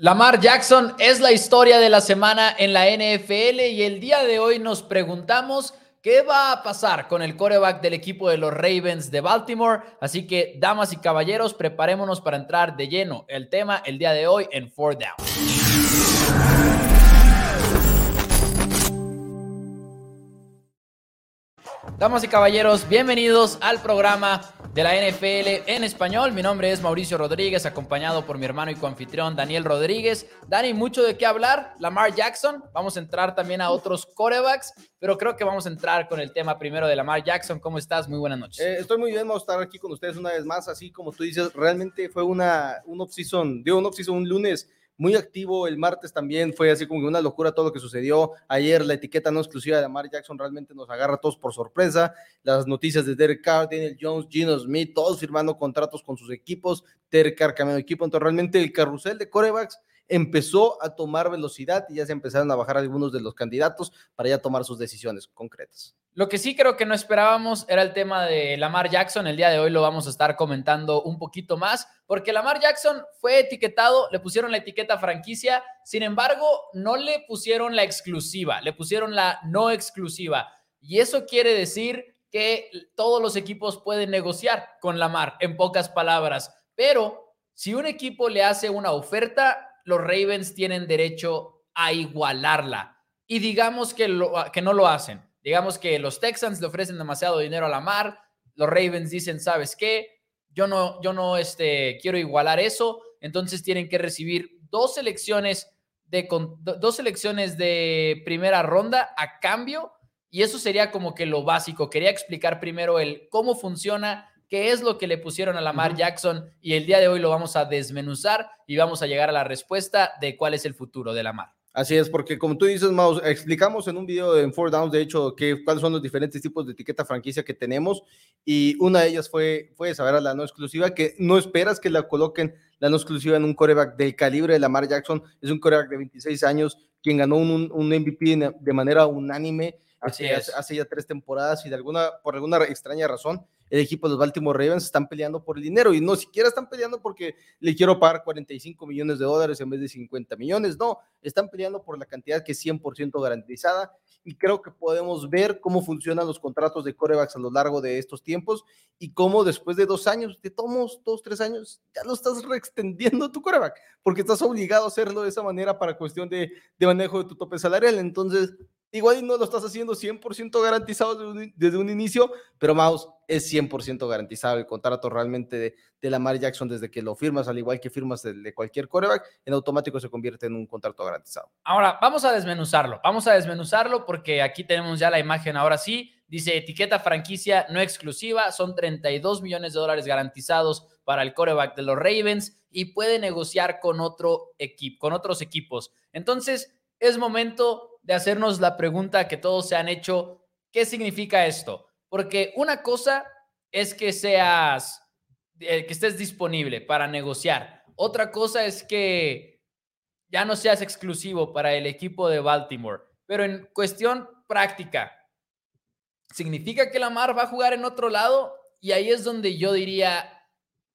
Lamar Jackson es la historia de la semana en la NFL y el día de hoy nos preguntamos qué va a pasar con el coreback del equipo de los Ravens de Baltimore. Así que, damas y caballeros, preparémonos para entrar de lleno el tema el día de hoy en Four Down. Damas y caballeros, bienvenidos al programa de la NFL en español. Mi nombre es Mauricio Rodríguez, acompañado por mi hermano y coanfitrión Daniel Rodríguez. Dani, mucho de qué hablar. Lamar Jackson. Vamos a entrar también a otros corebacks, pero creo que vamos a entrar con el tema primero de Lamar Jackson. ¿Cómo estás? Muy buenas noches. Eh, estoy muy bien, vamos a estar aquí con ustedes una vez más. Así como tú dices, realmente fue una, un off-season, un off-season un lunes muy activo. El martes también fue así como una locura todo lo que sucedió. Ayer la etiqueta no exclusiva de Amar Jackson realmente nos agarra a todos por sorpresa. Las noticias de Derek Carr, Daniel Jones, Gino Smith, todos firmando contratos con sus equipos. Derek Carr cambiando de equipo. Entonces realmente el carrusel de corebacks empezó a tomar velocidad y ya se empezaron a bajar algunos de los candidatos para ya tomar sus decisiones concretas. Lo que sí creo que no esperábamos era el tema de Lamar Jackson. El día de hoy lo vamos a estar comentando un poquito más, porque Lamar Jackson fue etiquetado, le pusieron la etiqueta franquicia, sin embargo, no le pusieron la exclusiva, le pusieron la no exclusiva. Y eso quiere decir que todos los equipos pueden negociar con Lamar, en pocas palabras. Pero si un equipo le hace una oferta, los Ravens tienen derecho a igualarla. Y digamos que, que no lo hacen. Digamos que los Texans le ofrecen demasiado dinero a Lamar, los Ravens dicen, ¿sabes qué? Yo no, yo no este, quiero igualar eso, entonces tienen que recibir dos selecciones de, dos selecciones de primera ronda a cambio y eso sería como que lo básico. Quería explicar primero el cómo funciona qué es lo que le pusieron a Lamar Jackson y el día de hoy lo vamos a desmenuzar y vamos a llegar a la respuesta de cuál es el futuro de Lamar. Así es, porque como tú dices, Maus, explicamos en un video en Four Downs, de hecho, que, cuáles son los diferentes tipos de etiqueta franquicia que tenemos y una de ellas fue, fue saber la no exclusiva, que no esperas que la coloquen la no exclusiva en un coreback del calibre de Lamar Jackson, es un coreback de 26 años, quien ganó un, un MVP de manera unánime hace, hace, ya tres temporadas y de alguna, por alguna extraña razón el equipo de los Baltimore Ravens están peleando por el dinero y no siquiera están peleando porque le quiero pagar 45 millones de dólares en vez de 50 millones, no, están peleando por la cantidad que es 100% garantizada y creo que podemos ver cómo funcionan los contratos de corebacks a lo largo de estos tiempos y cómo después de dos años, de tomos, dos, tres años, ya lo estás reextendiendo tu coreback, porque estás obligado a hacerlo de esa manera para cuestión de, de manejo de tu tope salarial. Entonces, Igual no lo estás haciendo 100% garantizado desde un, inicio, pero Mouse es 100% garantizado el contrato realmente de, de Lamar Jackson desde que lo firmas, al igual que firmas de, de, cualquier coreback, en automático se convierte en un contrato garantizado. Ahora, vamos a desmenuzarlo, vamos a desmenuzarlo porque aquí tenemos ya la imagen, ahora sí, dice etiqueta franquicia no exclusiva, son 32 millones de dólares garantizados para el coreback de los Ravens y puede negociar con otro equipo, con otros equipos. Entonces, es momento de hacernos la pregunta que todos se han hecho, ¿qué significa esto? Porque una cosa es que seas, eh, que estés disponible para negociar. Otra cosa es que ya no seas exclusivo para el equipo de Baltimore. Pero en cuestión práctica, ¿significa que Lamar va a jugar en otro lado? Y ahí es donde yo diría,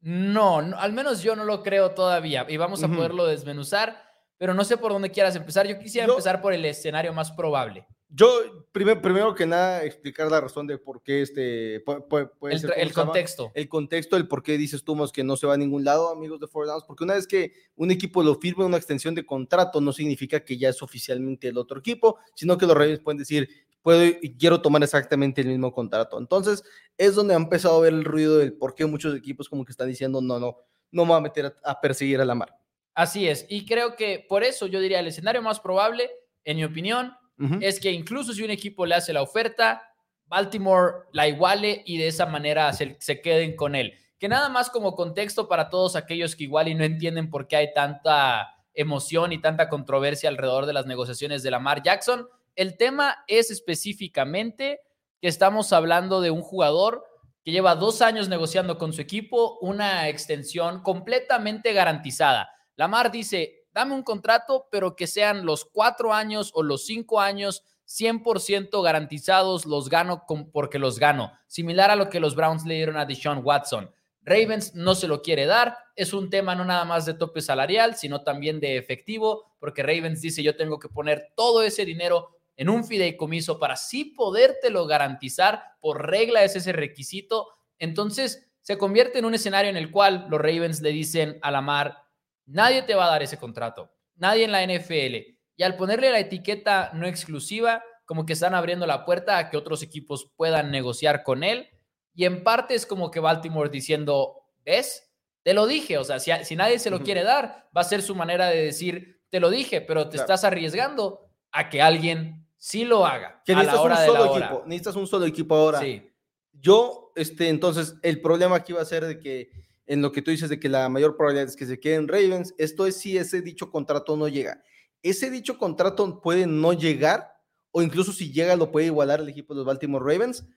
no, al menos yo no lo creo todavía. Y vamos a poderlo desmenuzar pero no sé por dónde quieras empezar. Yo quisiera empezar por el escenario más probable. Yo, primero, primero que nada, explicar la razón de por qué este. Puede, el, el contexto. El contexto, el por qué dices tú, que no se va a ningún lado, amigos de Four Downs. Porque una vez que un equipo lo firme una extensión de contrato, no significa que ya es oficialmente el otro equipo, sino que los Ravens pueden decir, puedo y quiero tomar exactamente el mismo contrato. Entonces, es donde ha empezado a ver el ruido del por qué muchos equipos como que están diciendo, no, no, no me voy a meter a, a perseguir a la mar. Así es, y creo que por eso yo diría el escenario más probable, en mi opinión, es que incluso si un equipo le hace la oferta, Baltimore la iguale y de esa manera se, se, queden con él. Que nada más como contexto para todos aquellos que igual y no entienden por qué hay tanta emoción y tanta controversia alrededor de las negociaciones de Lamar Jackson, el tema es específicamente que estamos hablando de un jugador que lleva dos años negociando con su equipo una extensión completamente garantizada. Lamar dice, dame un contrato, pero que sean los cuatro años o los cinco años 100% garantizados, los gano porque los gano. Similar a lo que los Browns le dieron a Deshaun Watson. Ravens no se lo quiere dar. Es un tema no nada más de tope salarial, sino también de efectivo, porque Ravens dice yo tengo que poner todo ese dinero en un fideicomiso para sí podértelo garantizar. Por regla es ese requisito. Entonces se convierte en un escenario en el cual los Ravens le dicen a Lamar, nadie te va a dar ese contrato, nadie en la NFL. Y al ponerle la etiqueta no exclusiva, como que están abriendo la puerta a que otros equipos puedan negociar con él y en parte es como que Baltimore diciendo, ¿ves? Te lo dije, o sea, si, nadie se lo quiere dar, va a ser su manera de decir, te lo dije, pero te estás arriesgando a que alguien sí lo haga. Que a la hora un solo equipo, necesitas un solo equipo ahora. Sí. Yo, este, entonces, el problema aquí va a ser de que en lo que tú dices de que la mayor probabilidad es que se queden Ravens, esto es si ese dicho contrato no llega. Ese dicho contrato puede no llegar, o incluso si llega lo puede igualar el equipo de los Baltimore Ravens,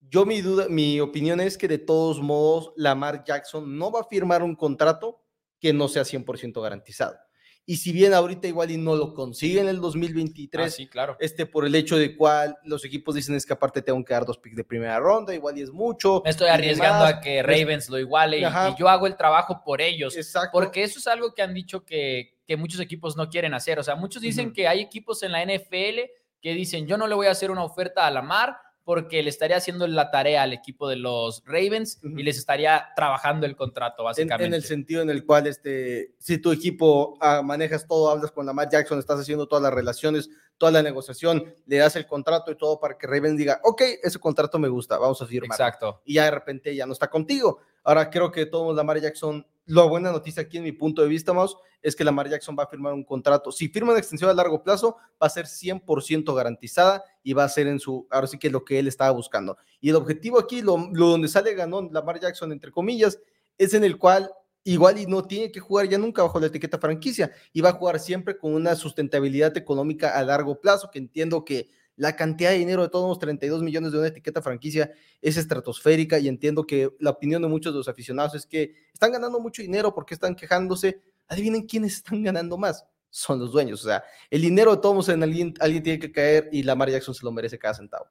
yo mi duda, mi opinión es que de todos modos Lamar Jackson no va a firmar un contrato que no sea 100% garantizado. Y si bien ahorita igual y no lo consigue en el 2023, ah, sí, claro. este por el hecho de cual los equipos dicen es que aparte tengo que dar dos picks de primera ronda, igual y es mucho. Me estoy arriesgando a que Ravens lo iguale y, yo hago el trabajo por ellos. Exacto. Porque eso es algo que han dicho que, que muchos equipos no quieren hacer. O sea, muchos dicen que hay equipos en la NFL que dicen yo no le voy a hacer una oferta a Lamar porque le estaría haciendo la tarea al equipo de los Ravens y les estaría trabajando el contrato, básicamente. En, el sentido en el cual, este, si tu equipo ah, manejas todo, hablas con la Lamar Jackson, estás haciendo todas las relaciones, toda la negociación, le das el contrato y todo para que Ravens diga, ok, ese contrato me gusta, vamos a firmar. Exacto. Y ya de repente ya no está contigo. Ahora creo que todos Lamar Jackson, la buena noticia aquí en mi punto de vista, más es que Lamar Jackson va a firmar un contrato. Si firma una extensión a largo plazo, va a ser 100% garantizada y va a ser en su, ahora sí que lo que él estaba buscando. Y el objetivo aquí, lo, lo donde sale ganó Lamar Jackson, entre comillas, es en el cual igual y no tiene que jugar ya nunca bajo la etiqueta franquicia y va a jugar siempre con una sustentabilidad económica a largo plazo, que entiendo que la cantidad de dinero de todos los 32 millones de una etiqueta franquicia es estratosférica y entiendo que la opinión de muchos de los aficionados es que están ganando mucho dinero porque están quejándose. Adivinen quiénes están ganando más. Son los dueños. O sea, el dinero de todos en alguien, alguien tiene que caer y Lamar Jackson se lo merece cada centavo.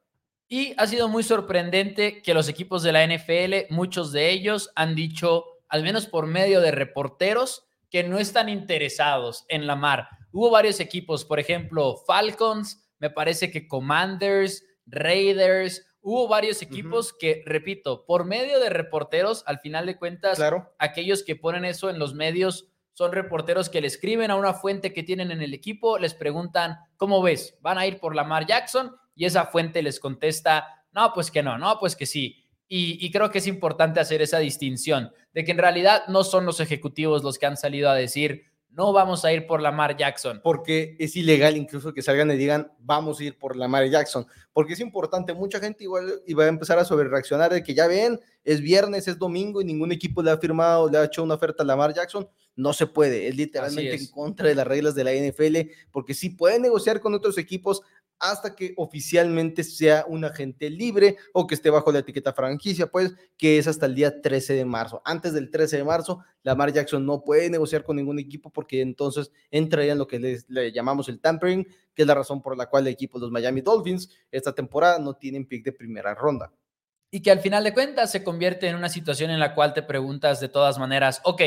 Y ha sido muy sorprendente que los equipos de la NFL, muchos de ellos han dicho, al menos por medio de reporteros, que no están interesados en Lamar. Hubo varios equipos, por ejemplo, Falcons, me parece que Commanders, Raiders, hubo varios equipos que, repito, por medio de reporteros, al final de cuentas, aquellos que ponen eso en los medios son reporteros que le escriben a una fuente que tienen en el equipo, les preguntan, ¿cómo ves? ¿Van a ir por Lamar Jackson? Y esa fuente les contesta, no, pues que no, no, pues que sí. Y, y, creo que es importante hacer esa distinción de que en realidad no son los ejecutivos los que han salido a decir, no vamos a ir por Lamar Jackson. Porque es ilegal incluso que salgan y digan, vamos a ir por Lamar Jackson. Porque es importante, mucha gente igual iba a empezar a sobre reaccionar de que ya ven, es viernes, es domingo y ningún equipo le ha firmado, le ha hecho una oferta a Lamar Jackson. No se puede, es literalmente en contra de las reglas de la NFL, porque sí pueden negociar con otros equipos hasta que oficialmente sea un agente libre o que esté bajo la etiqueta franquicia, pues que es hasta el día 13 de marzo. Antes del 13 de marzo, Lamar Jackson no puede negociar con ningún equipo porque entonces entraría en lo que le llamamos el tampering, que es la razón por la cual el equipo de los Miami Dolphins esta temporada no tienen pick de primera ronda. Y que al final de cuentas se convierte en una situación en la cual te preguntas de todas maneras, ok,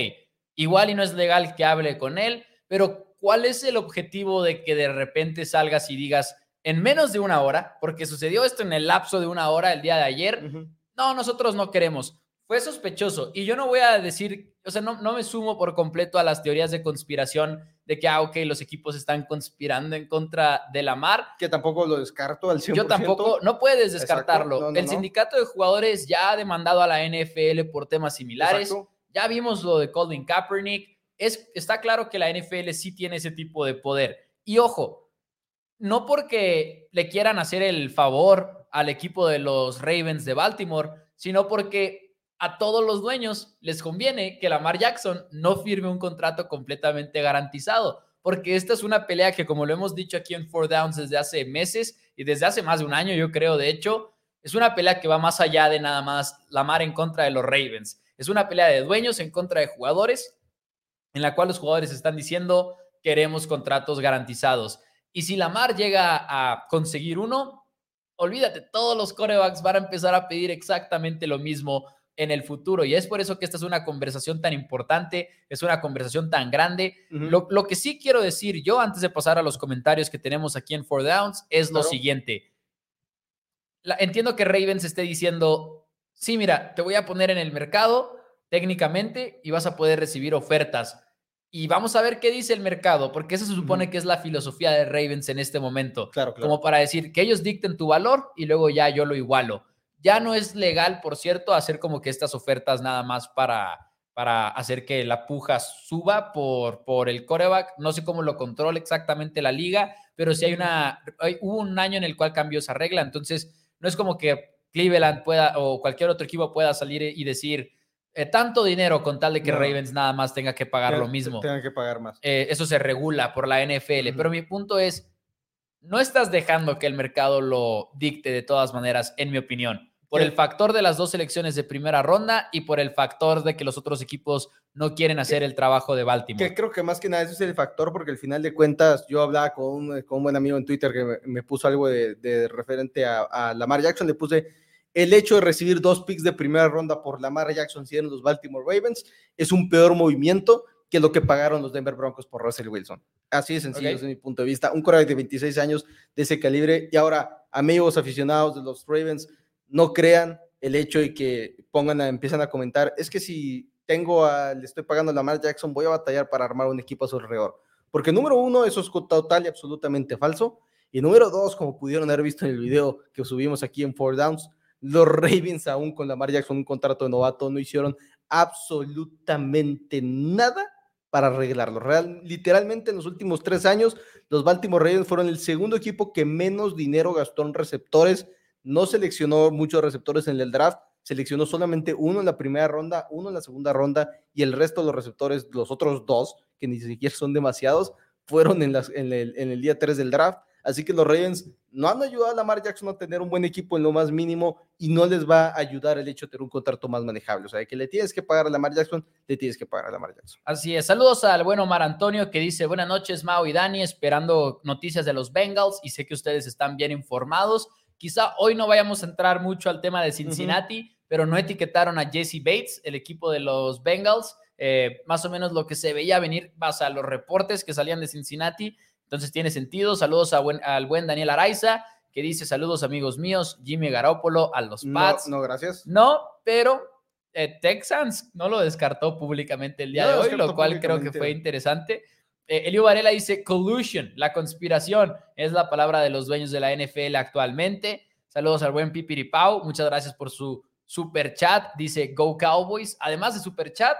igual y no es legal que hable con él, pero ¿cuál es el objetivo de que de repente salgas y digas, en menos de una hora, porque sucedió esto en el lapso de una hora el día de ayer. No, nosotros no queremos. Fue sospechoso. Y yo no voy a decir, o sea, no, no me sumo por completo a las teorías de conspiración de que, ah, ok, los equipos están conspirando en contra de la mar. Que tampoco lo descarto al 100%. Yo tampoco, no puedes descartarlo. el sindicato de jugadores ya ha demandado a la NFL por temas similares. Ya vimos lo de Colin Kaepernick. Es, está claro que la NFL sí tiene ese tipo de poder. Y ojo, no porque le quieran hacer el favor al equipo de los Ravens de Baltimore, sino porque a todos los dueños les conviene que Lamar Jackson no firme un contrato completamente garantizado, porque esta es una pelea que, como lo hemos dicho aquí en Four Downs desde hace meses y desde hace más de un año, yo creo, de hecho, es una pelea que va más allá de nada más Lamar en contra de los Ravens. Es una pelea de dueños en contra de jugadores, en la cual los jugadores están diciendo queremos contratos garantizados. Y si Lamar llega a conseguir uno, olvídate, todos los corebacks van a empezar a pedir exactamente lo mismo en el futuro. Y es por eso que esta es una conversación tan importante, es una conversación tan grande. lo, que sí quiero decir yo, antes de pasar a los comentarios que tenemos aquí en Four Downs, es lo siguiente. entiendo que Ravens esté diciendo, sí, mira, te voy a poner en el mercado técnicamente y vas a poder recibir ofertas. Y vamos a ver qué dice el mercado, porque eso se supone que es la filosofía de Ravens en este momento. Claro, Como para decir que ellos dicten tu valor y luego ya yo lo igualo. Ya no es legal, por cierto, hacer como que estas ofertas nada más para, para hacer que la puja suba por, por el coreback. No sé cómo lo controla exactamente la liga, pero sí hay una, hubo un año en el cual cambió esa regla. Entonces, no es como que Cleveland pueda o cualquier otro equipo pueda salir y decir, eh, tanto dinero con tal de que Ravens nada más tenga que pagar lo mismo. Tengan que pagar más. Eh, eso se regula por la NFL. Pero mi punto es, no estás dejando que el mercado lo dicte de todas maneras, en mi opinión por el factor de las dos selecciones de primera ronda y por el factor de que los otros equipos no quieren hacer el trabajo de Baltimore. Que creo que más que nada ese es el factor, porque al final de cuentas yo hablaba con un, con un buen amigo en Twitter que me, puso algo de, referente a, a, Lamar Jackson, le puse el hecho de recibir dos picks de primera ronda por Lamar Jackson siendo los Baltimore Ravens es un peor movimiento que lo que pagaron los Denver Broncos por Russell Wilson. Así de sencillo desde mi punto de vista. Un quarterback de 26 años de ese calibre y ahora amigos aficionados de los Ravens, no crean el hecho de que pongan a, empiezan a comentar, es que si tengo a, le estoy pagando a Lamar Jackson, voy a batallar para armar un equipo a su alrededor. Porque número uno, eso es total y absolutamente falso. Y número dos, como pudieron haber visto en el video que subimos aquí en Four Downs, los Ravens aún con Lamar Jackson un contrato de novato no hicieron absolutamente nada para arreglarlo. Real, literalmente en los últimos tres años, los Baltimore Ravens fueron el segundo equipo que menos dinero gastó en receptores no seleccionó muchos receptores en el draft, seleccionó solamente uno en la primera ronda, uno en la segunda ronda y el resto de los receptores, los otros dos, que ni siquiera son demasiados, fueron en, en, el, día 3 del draft. Así que los Ravens no han ayudado a Lamar Jackson a tener un buen equipo en lo más mínimo y no les va a ayudar el hecho de tener un contrato más manejable. O sea, que le tienes que pagar a Lamar Jackson, le tienes que pagar a Lamar Jackson. Así es. Saludos al buen Omar Antonio que dice, buenas noches, Mao y Dani, esperando noticias de los Bengals y sé que ustedes están bien informados. Quizá hoy no vayamos a entrar mucho al tema de Cincinnati, pero no etiquetaron a Jesse Bates, el equipo de los Bengals. Eh, más o menos lo que se veía venir base a los reportes que salían de Cincinnati. Entonces tiene sentido. Saludos al buen Daniel Araiza, que dice saludos amigos míos, Jimmy Garoppolo, a los Pats. No, gracias. No, pero eh, Texans no lo descartó públicamente el día de hoy, lo cual creo que fue interesante. Eh, Elio Varela dice collusion, la conspiración, es la palabra de los dueños de la NFL actualmente. Saludos al buen Pipiripau, muchas gracias por su super chat. Dice Go Cowboys. Además de super chat,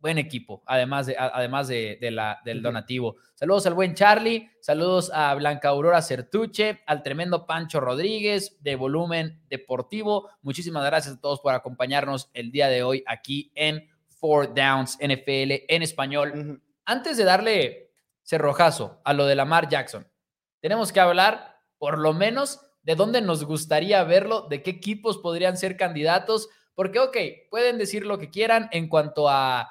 buen equipo, además, de, además de, la, del donativo. Saludos al buen Charlie, saludos a Blanca Aurora Certuche, al tremendo Pancho Rodríguez de Volumen Deportivo. Muchísimas gracias a todos por acompañarnos el día de hoy aquí en Four Downs NFL en español antes de darle cerrojazo a lo de Lamar Jackson, tenemos que hablar por lo menos de dónde nos gustaría verlo, de qué equipos podrían ser candidatos, porque, ok, pueden decir lo que quieran en cuanto a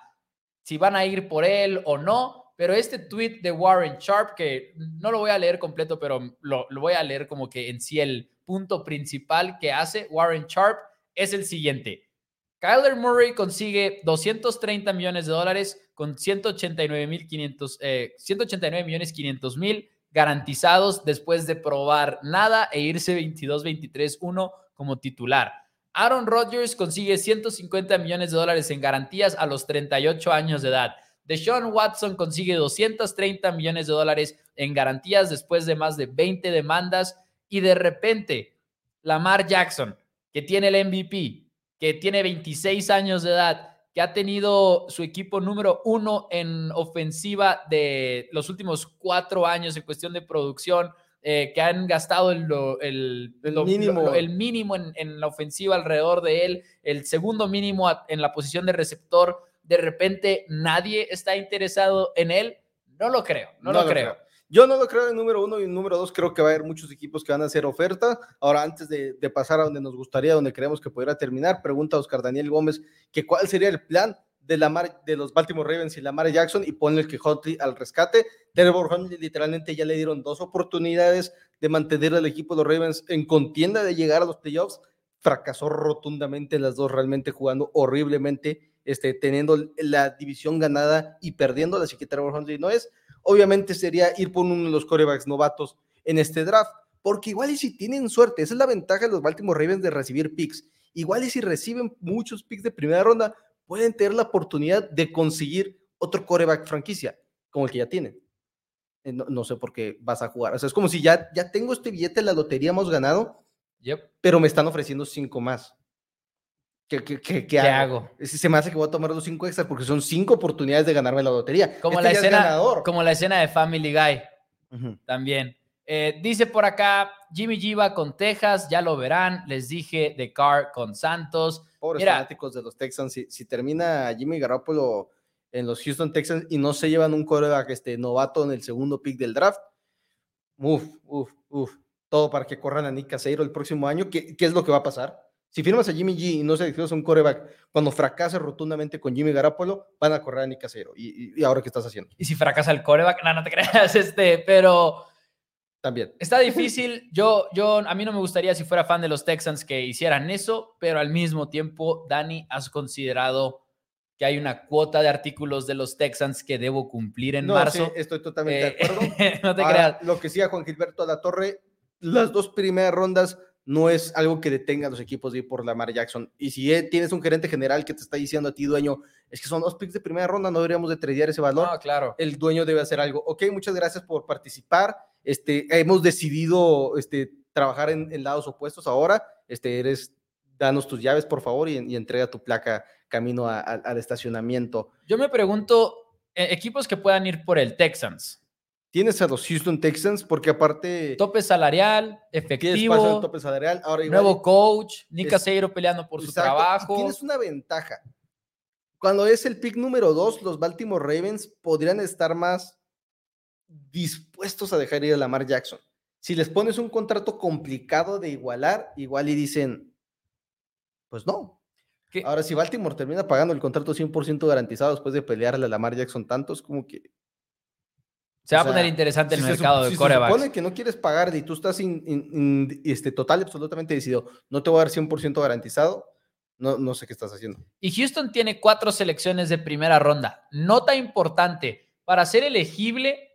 si van a ir por él o no, pero este tweet de Warren Sharp, que no lo voy a leer completo, pero lo, voy a leer como que en sí el punto principal que hace Warren Sharp es el siguiente. Kyler Murray consigue 230 millones de dólares con 189 eh, 189 millones 500 mil garantizados después de probar nada e irse 22-23-1 como titular. Aaron Rodgers consigue 150 millones de dólares en garantías a los 38 años de edad. Deshaun Watson consigue 230 millones de dólares en garantías después de más de 20 demandas y de repente Lamar Jackson, que tiene el MVP, que tiene 26 años de edad, que ha tenido su equipo número uno en ofensiva de los últimos cuatro años en cuestión de producción, eh, que han gastado el, el, mínimo, el mínimo en, en, la ofensiva alrededor de él, el segundo mínimo en la posición de receptor. De repente nadie está interesado en él. No lo creo, no, lo, creo. Yo no lo creo en número uno y en número dos creo que va a haber muchos equipos que van a hacer oferta. Ahora, antes de, pasar a donde nos gustaría, donde creemos que pudiera terminar, pregunta a Oscar Daniel Gómez que cuál sería el plan de, la de los Baltimore Ravens y Lamar Jackson y ponle el Quijote al rescate. Trevor Huntley literalmente ya le dieron dos oportunidades de mantener al equipo de los Ravens en contienda de llegar a los playoffs. fracasó rotundamente las dos, realmente jugando horriblemente, este, teniendo la división ganada y perdiendo la Secretary Huntley. No es, obviamente sería ir por uno de los corebacks novatos en este draft, porque igual y si tienen suerte, esa es la ventaja de los Baltimore Ravens de recibir picks. Igual y si reciben muchos picks de primera ronda, pueden tener la oportunidad de conseguir otro coreback franquicia, como el que ya tienen. Eh, no, sé por qué vas a jugar. O sea, es como si ya, ya tengo este billete la lotería, hemos ganado, pero me están ofreciendo cinco más. ¿Qué, qué, hago? Se me hace que voy a tomar los cinco extras porque son cinco oportunidades de ganarme la lotería. Como, este la, escena, como la escena de Family Guy. También. Eh, dice por acá, Jimmy G va con Texas, ya lo verán. Les dije de Carr con Santos. Pobres fanáticos de los Texans. Si, si termina Jimmy Garoppolo en los Houston Texans y no se llevan un coreback este, novato en el segundo pick del draft, uf, uf, uf, todo para que corran a Nick Caseiro el próximo año. ¿Qué, qué es lo que va a pasar? Si firmas a Jimmy G y no seleccionas un coreback, cuando fracase rotundamente con Jimmy Garapolo, van a correr a Nick Caseiro. ¿Y, ahora qué estás haciendo? Y si fracasa el coreback, no, no te creas, este, pero... También. Está difícil. Yo, yo, a mí no me gustaría si fuera fan de los Texans que hicieran eso, pero al mismo tiempo, Dani, has considerado que hay una cuota de artículos de los Texans que debo cumplir en marzo. Sí, estoy totalmente de eh, acuerdo. no te creas. Lo que decía Juan Gilberto a la Torre, las dos primeras rondas no es algo que detenga a los equipos de ir por Lamar Jackson. Y si eh, tienes un gerente general que te está diciendo a ti, dueño, es que son dos picks de primera ronda, no deberíamos de tradear ese valor. No, claro. El dueño debe hacer algo. Ok, muchas gracias por participar. Este, hemos decidido este, trabajar en, lados opuestos ahora. Este, eres, danos tus llaves, por favor, y, entrega tu placa camino al estacionamiento. Yo me pregunto, eh, equipos que puedan ir por el Texans. Tienes a los Houston Texans porque aparte... Tope salarial, efectivo. tope salarial. Ahora nuevo coach, Nick Caseiro peleando por su trabajo. Tienes una ventaja. Cuando es el pick número dos, los Baltimore Ravens podrían estar más dispuestos a dejar ir a Lamar Jackson. Si les pones un contrato complicado de igualar, igual y dicen, pues no. Ahora, si Baltimore termina pagando el contrato 100% garantizado después de pelearle a Lamar Jackson tantos, como que se va a poner interesante el mercado de corebacks. Se supone que no quieres pagar y tú estás este, total y absolutamente decidido, no te voy a dar 100% garantizado, no, no sé qué estás haciendo. Y Houston tiene cuatro selecciones de primera ronda. Nota importante, para ser elegible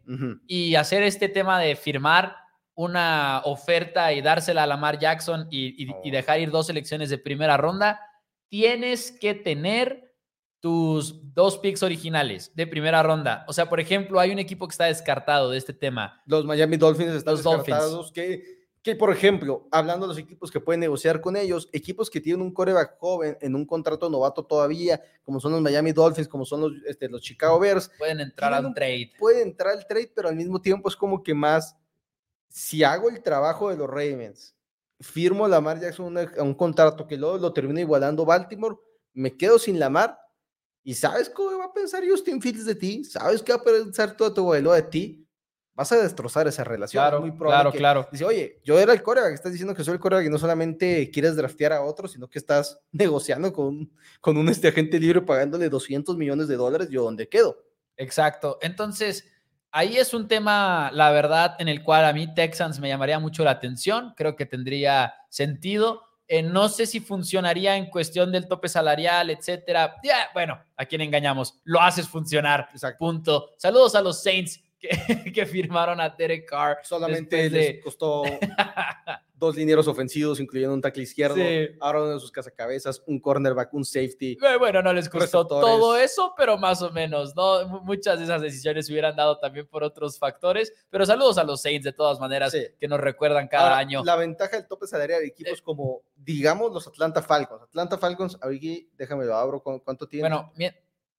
y hacer este tema de firmar una oferta y dársela a Lamar Jackson y, y dejar ir dos selecciones de primera ronda, tienes que tener tus dos picks originales de primera ronda. O sea, por ejemplo, hay un equipo que está descartado de este tema. Los Miami Dolphins están descartados. Que, que, por ejemplo, hablando de los equipos que pueden negociar con ellos, equipos que tienen un coreback joven en un contrato novato todavía, como son los Miami Dolphins, como son los, este, los Chicago Bears. Pueden entrar al trade. Pueden entrar al trade, pero al mismo tiempo es como que más, si hago el trabajo de los Ravens, firmo Lamar Jackson a un contrato que luego lo termina igualando Baltimore, me quedo sin Lamar ¿Y sabes cómo va a pensar Justin Fields de ti? ¿Sabes qué va a pensar todo tu abuelo de ti? Vas a destrozar esa relación. Claro, muy claro, claro. Dice, oye, yo era el coreback, estás diciendo que soy el coreback y no solamente quieres draftear a otro, sino que estás negociando con, con un este agente libre pagándole 200 millones de dólares. ¿Yo dónde quedo? Exacto. Entonces, ahí es un tema, la verdad, en el cual a mí Texans me llamaría mucho la atención. Creo que tendría sentido eh, no sé si funcionaría en cuestión del tope salarial, etcétera. Ya, bueno, a quién engañamos, lo haces funcionar. Punto. Saludos a los Saints que, firmaron a Derek Carr. Solamente les costó dos linieros ofensivos, incluyendo un tackle izquierdo. Ahora uno de sus cazacabezas, un cornerback, un safety. Bueno, no les costó todo eso, pero más o menos, ¿no? Muchas de esas decisiones se hubieran dado también por otros factores. Pero saludos a los Saints de todas maneras, que nos recuerdan cada año. La ventaja del tope salarial de equipos eh. como, digamos, los Atlanta Falcons. Atlanta Falcons, aquí déjame lo abro, ¿cuánto tiene? Bueno,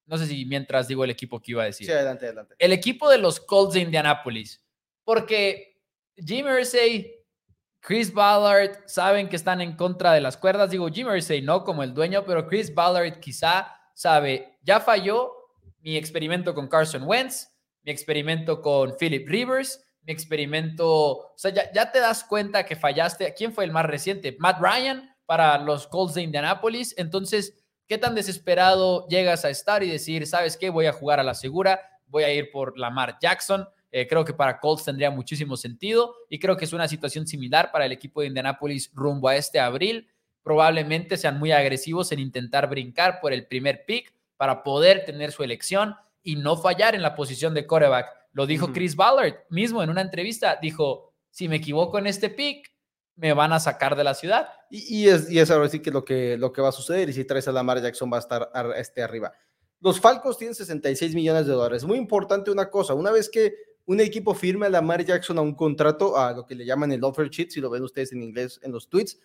no sé si mientras digo el equipo que iba a decir. Sí, adelante, adelante. El equipo de los Colts de Indianapolis. Porque Jim Irsay, Chris Ballard saben que están en contra de las cuerdas. Digo, Jim Irsay no como el dueño, pero Chris Ballard quizá sabe, ya falló mi experimento con Carson Wentz, mi experimento con Philip Rivers, mi experimento, o sea, ya, ya te das cuenta que fallaste. ¿Quién fue el más reciente? Matt Ryan para los Colts de Indianapolis. Entonces, ¿Qué tan desesperado llegas a estar y decir, sabes qué, voy a jugar a la segura, voy a ir por Lamar Jackson? Eh, creo que para Colts tendría muchísimo sentido y creo que es una situación similar para el equipo de Indianapolis rumbo a este abril. probablemente sean muy agresivos en intentar brincar por el primer pick para poder tener su elección y no fallar en la posición de coreback. Lo dijo Chris Ballard mismo en una entrevista. Dijo, si me equivoco en este pick, me van a sacar de la ciudad. Y, es, y es ahora sí que lo, que lo que va a suceder. Y si traes a Lamar Jackson va a estar este, arriba. Los Falcons tienen 66 millones de dólares. Muy importante una cosa, una vez que un equipo firme a Lamar Jackson a un contrato, a lo que le llaman el offer sheet, si lo ven ustedes en inglés en los tweets,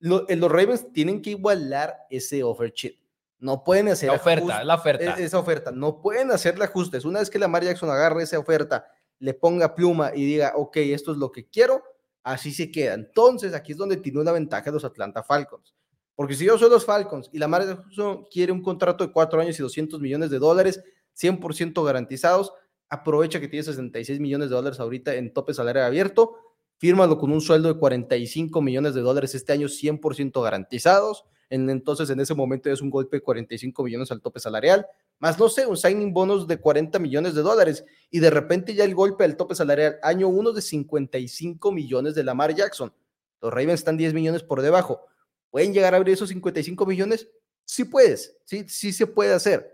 eh, los Ravens tienen que igualar ese offer sheet. No pueden hacer la oferta, la oferta. E, esa oferta, no pueden hacerle ajustes. Una vez que Lamar Jackson agarre esa oferta, le ponga pluma y diga, ok, esto es lo que quiero, así se queda. Entonces, aquí es donde tiene una ventaja los Atlanta Falcons. Porque si yo soy los Falcons y Lamar Jackson quiere un contrato de cuatro años y 200 millones de dólares, 100% garantizados, aprovecha que tiene 66 millones de dólares ahorita en tope salario abierto, fírmalo con un sueldo de 45 millones de dólares este año, 100% garantizados. En, entonces, en ese momento es un golpe de 45 millones al tope salarial, más no sé, un signing bonus de 40 millones de dólares. Y de repente ya el golpe al tope salarial, año uno de 55 millones de Lamar Jackson. Los Ravens están 10 millones por debajo ¿Pueden llegar a abrir esos 55 millones? Sí puedes, sí, sí se puede hacer,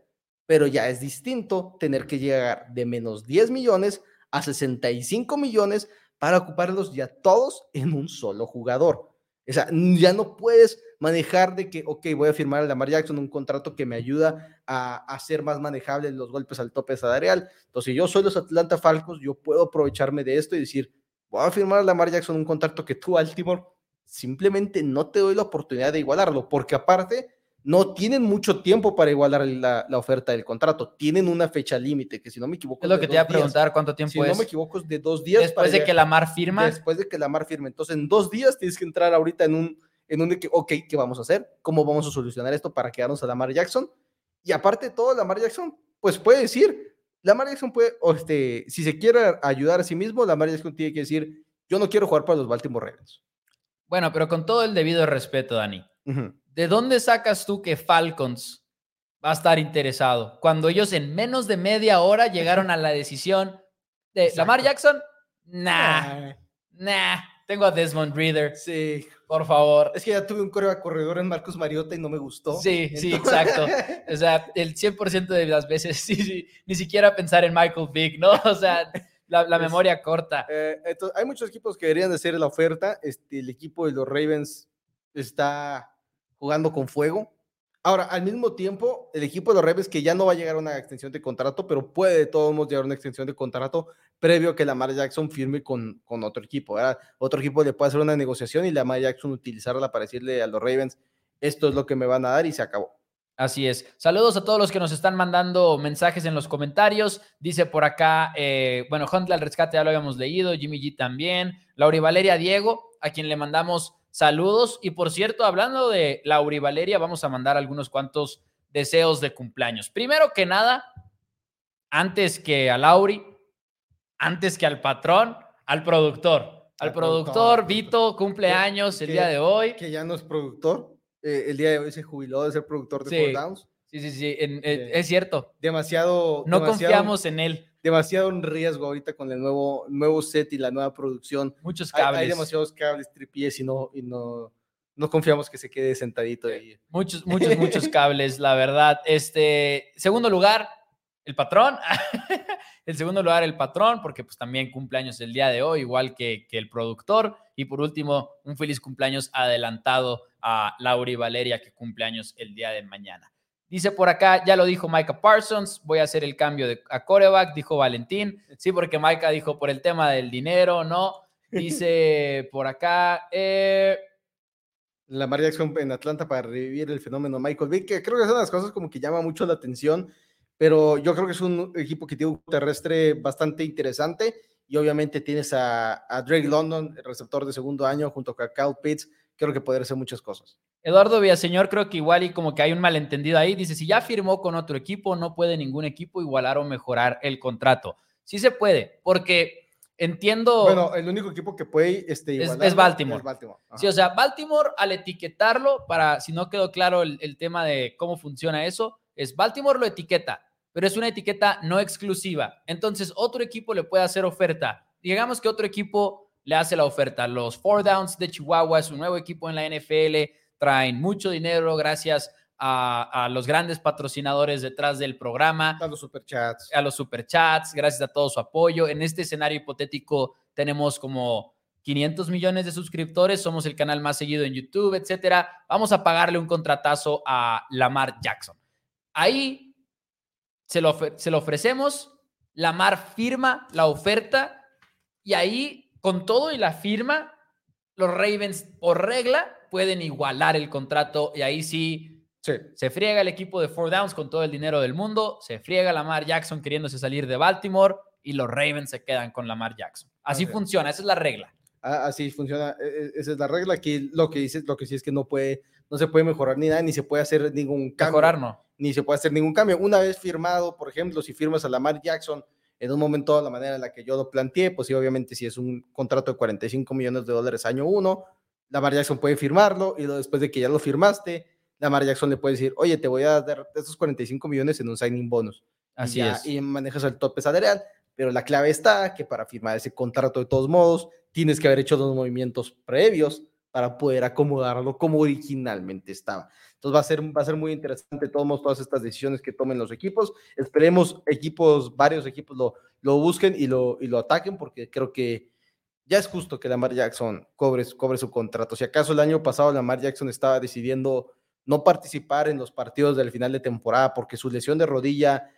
pero ya es distinto tener que llegar de menos 10 millones a 65 millones para ocuparlos ya todos en un solo jugador. O sea, ya no puedes manejar de que, ok, voy a firmar a Lamar Jackson un contrato que me ayuda a hacer más manejables los golpes al tope salarial. Entonces, si yo soy los Atlanta Falcons, yo puedo aprovecharme de esto y decir, voy a firmar a Lamar Jackson un contrato que tú, Baltimore, simplemente no te doy la oportunidad de igualarlo, porque aparte no tienen mucho tiempo para igualar la, oferta del contrato, tienen una fecha límite, que si no me equivoco... Es lo que te iba a preguntar, ¿cuánto tiempo es? Si no me equivoco, es de dos días. Después de que la Mar firma. Después de que la Mar firme. Entonces, en dos días tienes que entrar ahorita en un, en un, ok, ¿qué vamos a hacer? ¿Cómo vamos a solucionar esto para quedarnos a la Mar Jackson? Y aparte de todo, la Mar Jackson, pues puede decir, la Mar Jackson puede, o este, si se quiere ayudar a sí mismo, la Mar Jackson tiene que decir, yo no quiero jugar para los Baltimore Ravens. Bueno, pero con todo el debido respeto, Dani, ¿de dónde sacas tú que Falcons va a estar interesado? Cuando ellos en menos de media hora llegaron a la decisión de Lamar Jackson, nah, nah, tengo a Desmond Reader. Sí. Por favor. Es que ya tuve un corredor en Marcos Mariota y no me gustó. Sí, sí, exacto. O sea, el 100% de las veces, sí, sí, ni siquiera pensar en Michael Vick, ¿no? O sea, la, memoria corta. Eh, entonces, hay muchos equipos que deberían de hacer la oferta. Este, el equipo de los Ravens está jugando con fuego. Ahora, al mismo tiempo, el equipo de los Ravens que ya no va a llegar a una extensión de contrato, pero puede de todos modos llegar a una extensión de contrato previo a que Lamar Jackson firme con, con otro equipo. Otro equipo le puede hacer una negociación y Lamar Jackson utilizarla para decirle a los Ravens, esto es lo que me van a dar y se acabó. Así es. Saludos a todos los que nos están mandando mensajes en los comentarios. Dice por acá, eh, bueno, Huntley al rescate ya lo habíamos leído, Jimmy G también, Lauri Valeria Diego, a quien le mandamos saludos. Y por cierto, hablando de Lauri Valeria, vamos a mandar algunos cuantos deseos de cumpleaños. Primero que nada, antes que a Lauri, antes que al patrón, al productor. Al, productor, Vito, cumpleaños el día de hoy. Que ya no es productor. Eh, el día de hoy se jubiló de ser productor de sí, Downs. Sí, sí, sí, eh, es cierto. Demasiado. No confiamos en él. Demasiado un riesgo ahorita con el nuevo, nuevo set y la nueva producción. Muchos cables. Hay, demasiados cables, tripies y no, y no, no confiamos que se quede sentadito ahí. Muchos, muchos, muchos cables, la verdad. Este, segundo lugar, el patrón. el segundo lugar, el patrón, porque pues también cumpleaños el día de hoy, igual que, que el productor. Y por último, un feliz cumpleaños adelantado a Lauri Valeria, que cumple años el día de mañana. Dice por acá, ya lo dijo Micah Parsons, voy a hacer el cambio de, a coreback, dijo Valentín. Sí, porque Micah dijo por el tema del dinero, ¿no? Dice por acá, eh, la María Jackson en Atlanta para revivir el fenómeno Michael Vick, que creo que son las cosas como que llama mucho la atención, pero yo creo que es un equipo que tiene un terrestre bastante interesante y obviamente tienes a, a Drake London, el receptor de segundo año, junto con Kyle Pitts, creo que podría ser muchas cosas. Eduardo Villaseñor, creo que igual y como que hay un malentendido ahí. Dice, si ya firmó con otro equipo, no puede ningún equipo igualar o mejorar el contrato. Sí se puede, porque entiendo... Bueno, el único equipo que puede este, igualar es, Baltimore. Sí, o sea, Baltimore al etiquetarlo, para si no quedó claro el, el tema de cómo funciona eso, es Baltimore lo etiqueta, pero es una etiqueta no exclusiva. Entonces, otro equipo le puede hacer oferta. Digamos que otro equipo le hace la oferta. Los Four Downs de Chihuahua es un nuevo equipo en la NFL, traen mucho dinero gracias a, los grandes patrocinadores detrás del programa. A los superchats. A los superchats, gracias a todo su apoyo. En este escenario hipotético tenemos como 500 millones de suscriptores, somos el canal más seguido en YouTube, etcétera. Vamos a pagarle un contratazo a Lamar Jackson. Ahí se lo, se lo ofrecemos, Lamar firma la oferta y ahí, con todo y la firma, los Ravens, por regla, pueden igualar el contrato y ahí sí se friega el equipo de Four Downs con todo el dinero del mundo, se friega Lamar Jackson queriéndose salir de Baltimore y los Ravens se quedan con Lamar Jackson. Así funciona, esa es la regla. Ah, así funciona, e, e, esa es la regla. Aquí lo que dice, lo que sí es que no puede, no se puede mejorar ni nada, ni se puede hacer ningún cambio. Mejorar no. Ni se puede hacer ningún cambio. Una vez firmado, por ejemplo, si firmas a Lamar Jackson en un momento de la manera en la que yo lo planteé, pues sí, obviamente si es un contrato de 45 millones de dólares año uno, Lamar Jackson puede firmarlo y después de que ya lo firmaste, Lamar Jackson le puede decir, oye, te voy a dar esos 45 millones en un signing bonus. Así es. Y manejas el tope salarial, pero la clave está que para firmar ese contrato de todos modos, tienes que haber hecho los movimientos previos para poder acomodarlo como originalmente estaba. Entonces va a ser, va a ser muy interesante todos, todas estas decisiones que tomen los equipos. Esperemos equipos, varios equipos lo, lo busquen y lo, y lo ataquen porque creo que ya es justo que Lamar Jackson cobre, su contrato. Si acaso el año pasado Lamar Jackson estaba decidiendo no participar en los partidos del final de temporada porque su lesión de rodilla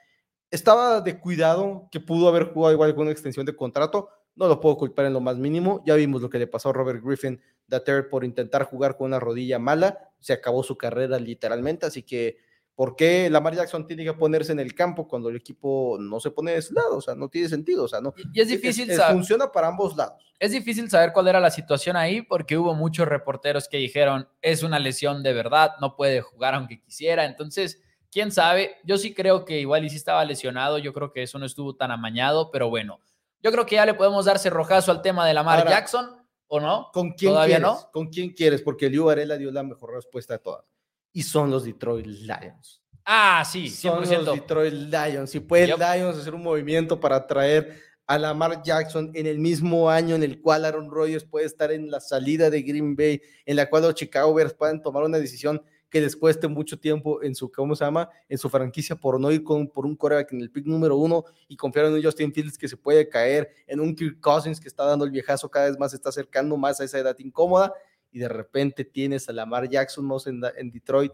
estaba de cuidado, que pudo haber jugado igual con una extensión de contrato, no lo puedo culpar en lo más mínimo. Ya vimos lo que le pasó a Robert Griffin third por intentar jugar con una rodilla mala, se acabó su carrera literalmente, así que ¿por qué Lamar Jackson tiene que ponerse en el campo cuando el equipo no se pone de ese lado? O sea, no tiene sentido, o sea, no. Y es difícil saber. Funciona para ambos lados. Es difícil saber cuál era la situación ahí porque hubo muchos reporteros que dijeron, es una lesión de verdad, no puede jugar aunque quisiera, entonces quién sabe, yo sí creo que igual y sí estaba lesionado, yo creo que eso no estuvo tan amañado, pero bueno, yo creo que ya le podemos dar cerrojazo al tema de Lamar Jackson, ¿o no? ¿Con quién ¿Todavía no? ¿Con quién quieres? Porque Liu Varela dio la mejor respuesta de todas. Y son los Detroit Lions. Ah, sí, 100%. Son los Detroit Lions. Si puede Lions hacer un movimiento para traer a Lamar Jackson en el mismo año en el cual Aaron Rodgers puede estar en la salida de Green Bay, en la cual los Chicago Bears puedan tomar una decisión que les cueste mucho tiempo en su, ¿cómo se llama? En su franquicia por no ir con, por un coreback en el pick número uno y confiar en un Justin Fields que se puede caer, en un Kirk Cousins que está dando el viejazo cada vez más, se está acercando más a esa edad incómoda y de repente tienes a Lamar Jackson más en, en Detroit.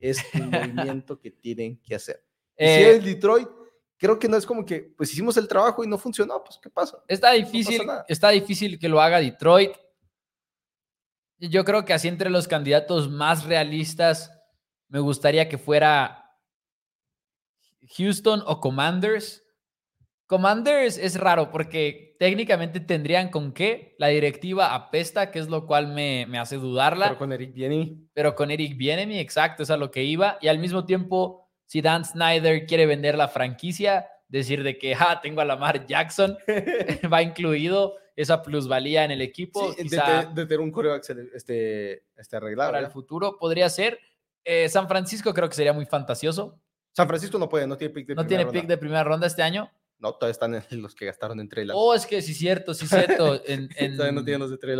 Es el movimiento que tienen que hacer. si eh, es Detroit, creo que no es como que, pues hicimos el trabajo y no funcionó, pues ¿qué pasa? Está difícil, está difícil que lo haga Detroit. Yo creo que así entre los candidatos más realistas, me gustaría que fuera Houston o Commanders. Commanders es raro porque técnicamente tendrían con qué. La directiva apesta, que es lo cual me, hace dudarla. Pero con Eric Bienemy. Pero con Eric Bienemy, exacto, es a lo que iba. Y al mismo tiempo, si Dan Snyder quiere vender la franquicia, decir de que, ah, tengo a Lamar Jackson, va incluido esa plusvalía en el equipo. Sí, de, tener un coreback este, este arreglado. Para el futuro podría ser. Eh, San Francisco creo que sería muy fantasioso. San Francisco no puede, no tiene pick de ¿No primera tiene pick de primera ronda este año? No, todavía están en los que gastaron en Trey Oh, es que sí, cierto, sí, cierto. En, todavía no tienen los de Trey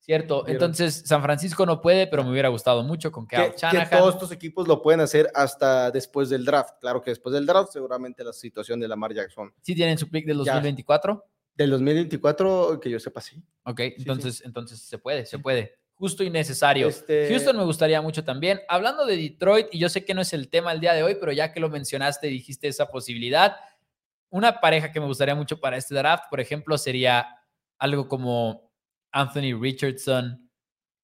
Cierto, entonces San Francisco no puede, pero me hubiera gustado mucho con que, que todos estos equipos lo pueden hacer hasta después del draft. Claro que después del draft, seguramente la situación de Lamar Jackson. ¿Sí tienen su pick del 2024? Del 2024, que yo sepa, sí. Ok, entonces, entonces se puede, se puede. Justo y necesario. Este Houston me gustaría mucho también. Hablando de Detroit, y yo sé que no es el tema el día de hoy, pero ya que lo mencionaste, dijiste esa posibilidad. Una pareja que me gustaría mucho para este draft, por ejemplo, sería algo como Anthony Richardson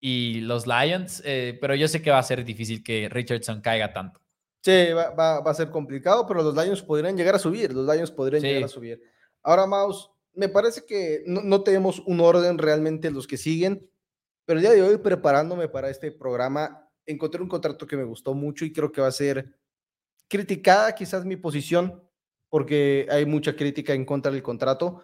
y los Lions, eh, pero yo sé que va a ser difícil que Richardson caiga tanto. Sí, va, va, a ser complicado, pero los Lions podrían llegar a subir, los Lions podrían llegar a subir. Ahora, Maus, me parece que no, tenemos un orden realmente los que siguen, pero el día de hoy preparándome para este programa, encontré un contrato que me gustó mucho y creo que va a ser criticada quizás mi posición, porque hay mucha crítica en contra del contrato,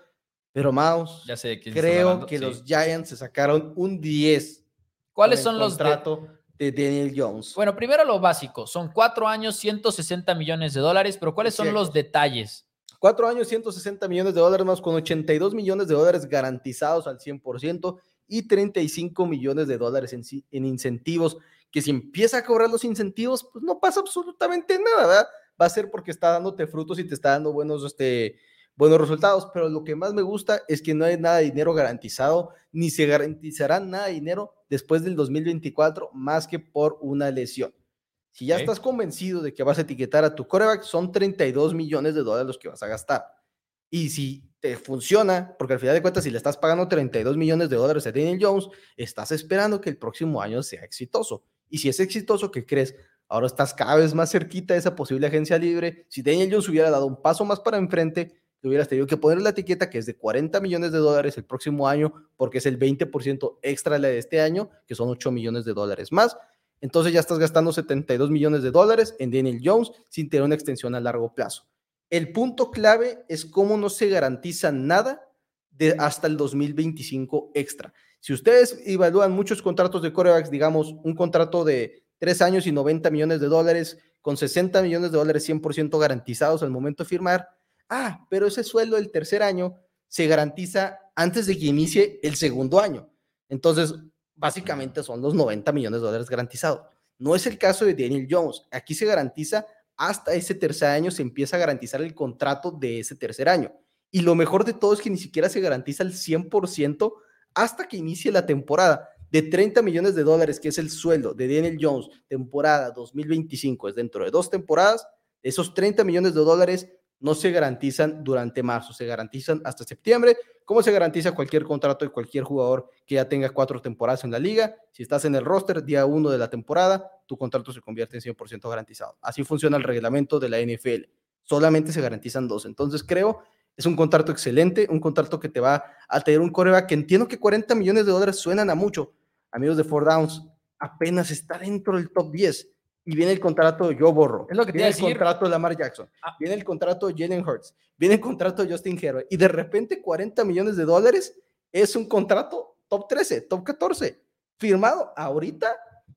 pero Maus, ya sé creo que los Giants se sacaron un 10. ¿Cuáles son los contrato de... Daniel Jones? Bueno, primero lo básico, son cuatro años, 160 millones de dólares, pero ¿cuáles son los detalles? Cuatro años, 160 millones de dólares más con 82 millones de dólares garantizados al 100% y 35 millones de dólares en, en incentivos que si empieza a cobrar los incentivos, pues no pasa absolutamente nada, ¿verdad? Va a ser porque está dándote frutos y te está dando buenos, este, buenos resultados, pero lo que más me gusta es que no hay nada de dinero garantizado, ni se garantizará nada de dinero después del 2024 más que por una lesión. Si ya estás convencido de que vas a etiquetar a tu coreback, son 32 millones de dólares los que vas a gastar. Y si te funciona, porque al final de cuentas, si le estás pagando 32 millones de dólares a Daniel Jones, estás esperando que el próximo año sea exitoso. Y si es exitoso, ¿qué crees? Ahora estás cada vez más cerquita de esa posible agencia libre. Si Daniel Jones hubiera dado un paso más para enfrente, te hubieras tenido que poner la etiqueta que es de 40 millones de dólares el próximo año, porque es el 20% extra de este año, que son 8 millones de dólares más. Entonces ya estás gastando 72 millones de dólares en Daniel Jones sin tener una extensión a largo plazo. El punto clave es cómo no se garantiza nada de hasta el 2025 extra. Si ustedes evalúan muchos contratos de corebacks, digamos, un contrato de 3 años y 90 millones de dólares, con 60 millones de dólares 100% garantizados al momento de firmar, ah, pero ese sueldo del tercer año se garantiza antes de que inicie el segundo año. Entonces, básicamente son los 90 millones de dólares garantizados. No es el caso de Daniel Jones. Aquí se garantiza hasta ese tercer año, se empieza a garantizar el contrato de ese tercer año. Y lo mejor de todo es que ni siquiera se garantiza el 100% hasta que inicie la temporada. De 30 millones de dólares, que es el sueldo de Daniel Jones, temporada 2025, es dentro de dos temporadas, esos 30 millones de dólares no se garantizan durante marzo, se garantizan hasta septiembre, como se garantiza cualquier contrato de cualquier jugador que ya tenga cuatro temporadas en la liga. Si estás en el roster día uno de la temporada, tu contrato se convierte en 100% garantizado. Así funciona el reglamento de la NFL. Solamente se garantizan dos. Entonces creo es un contrato excelente, un contrato que te va a tener un coreback que entiendo que 40 millones de dólares suenan a mucho. Amigos de Four Downs, apenas está dentro del top 10 y viene el contrato de Joe Borro. Es lo que viene el contrato de Lamar Jackson. Ah. Viene el contrato de Jalen Hurts. Viene el contrato de Justin Herbert. Y de repente 40 millones de dólares es un contrato top 13, top 14. Firmado ahorita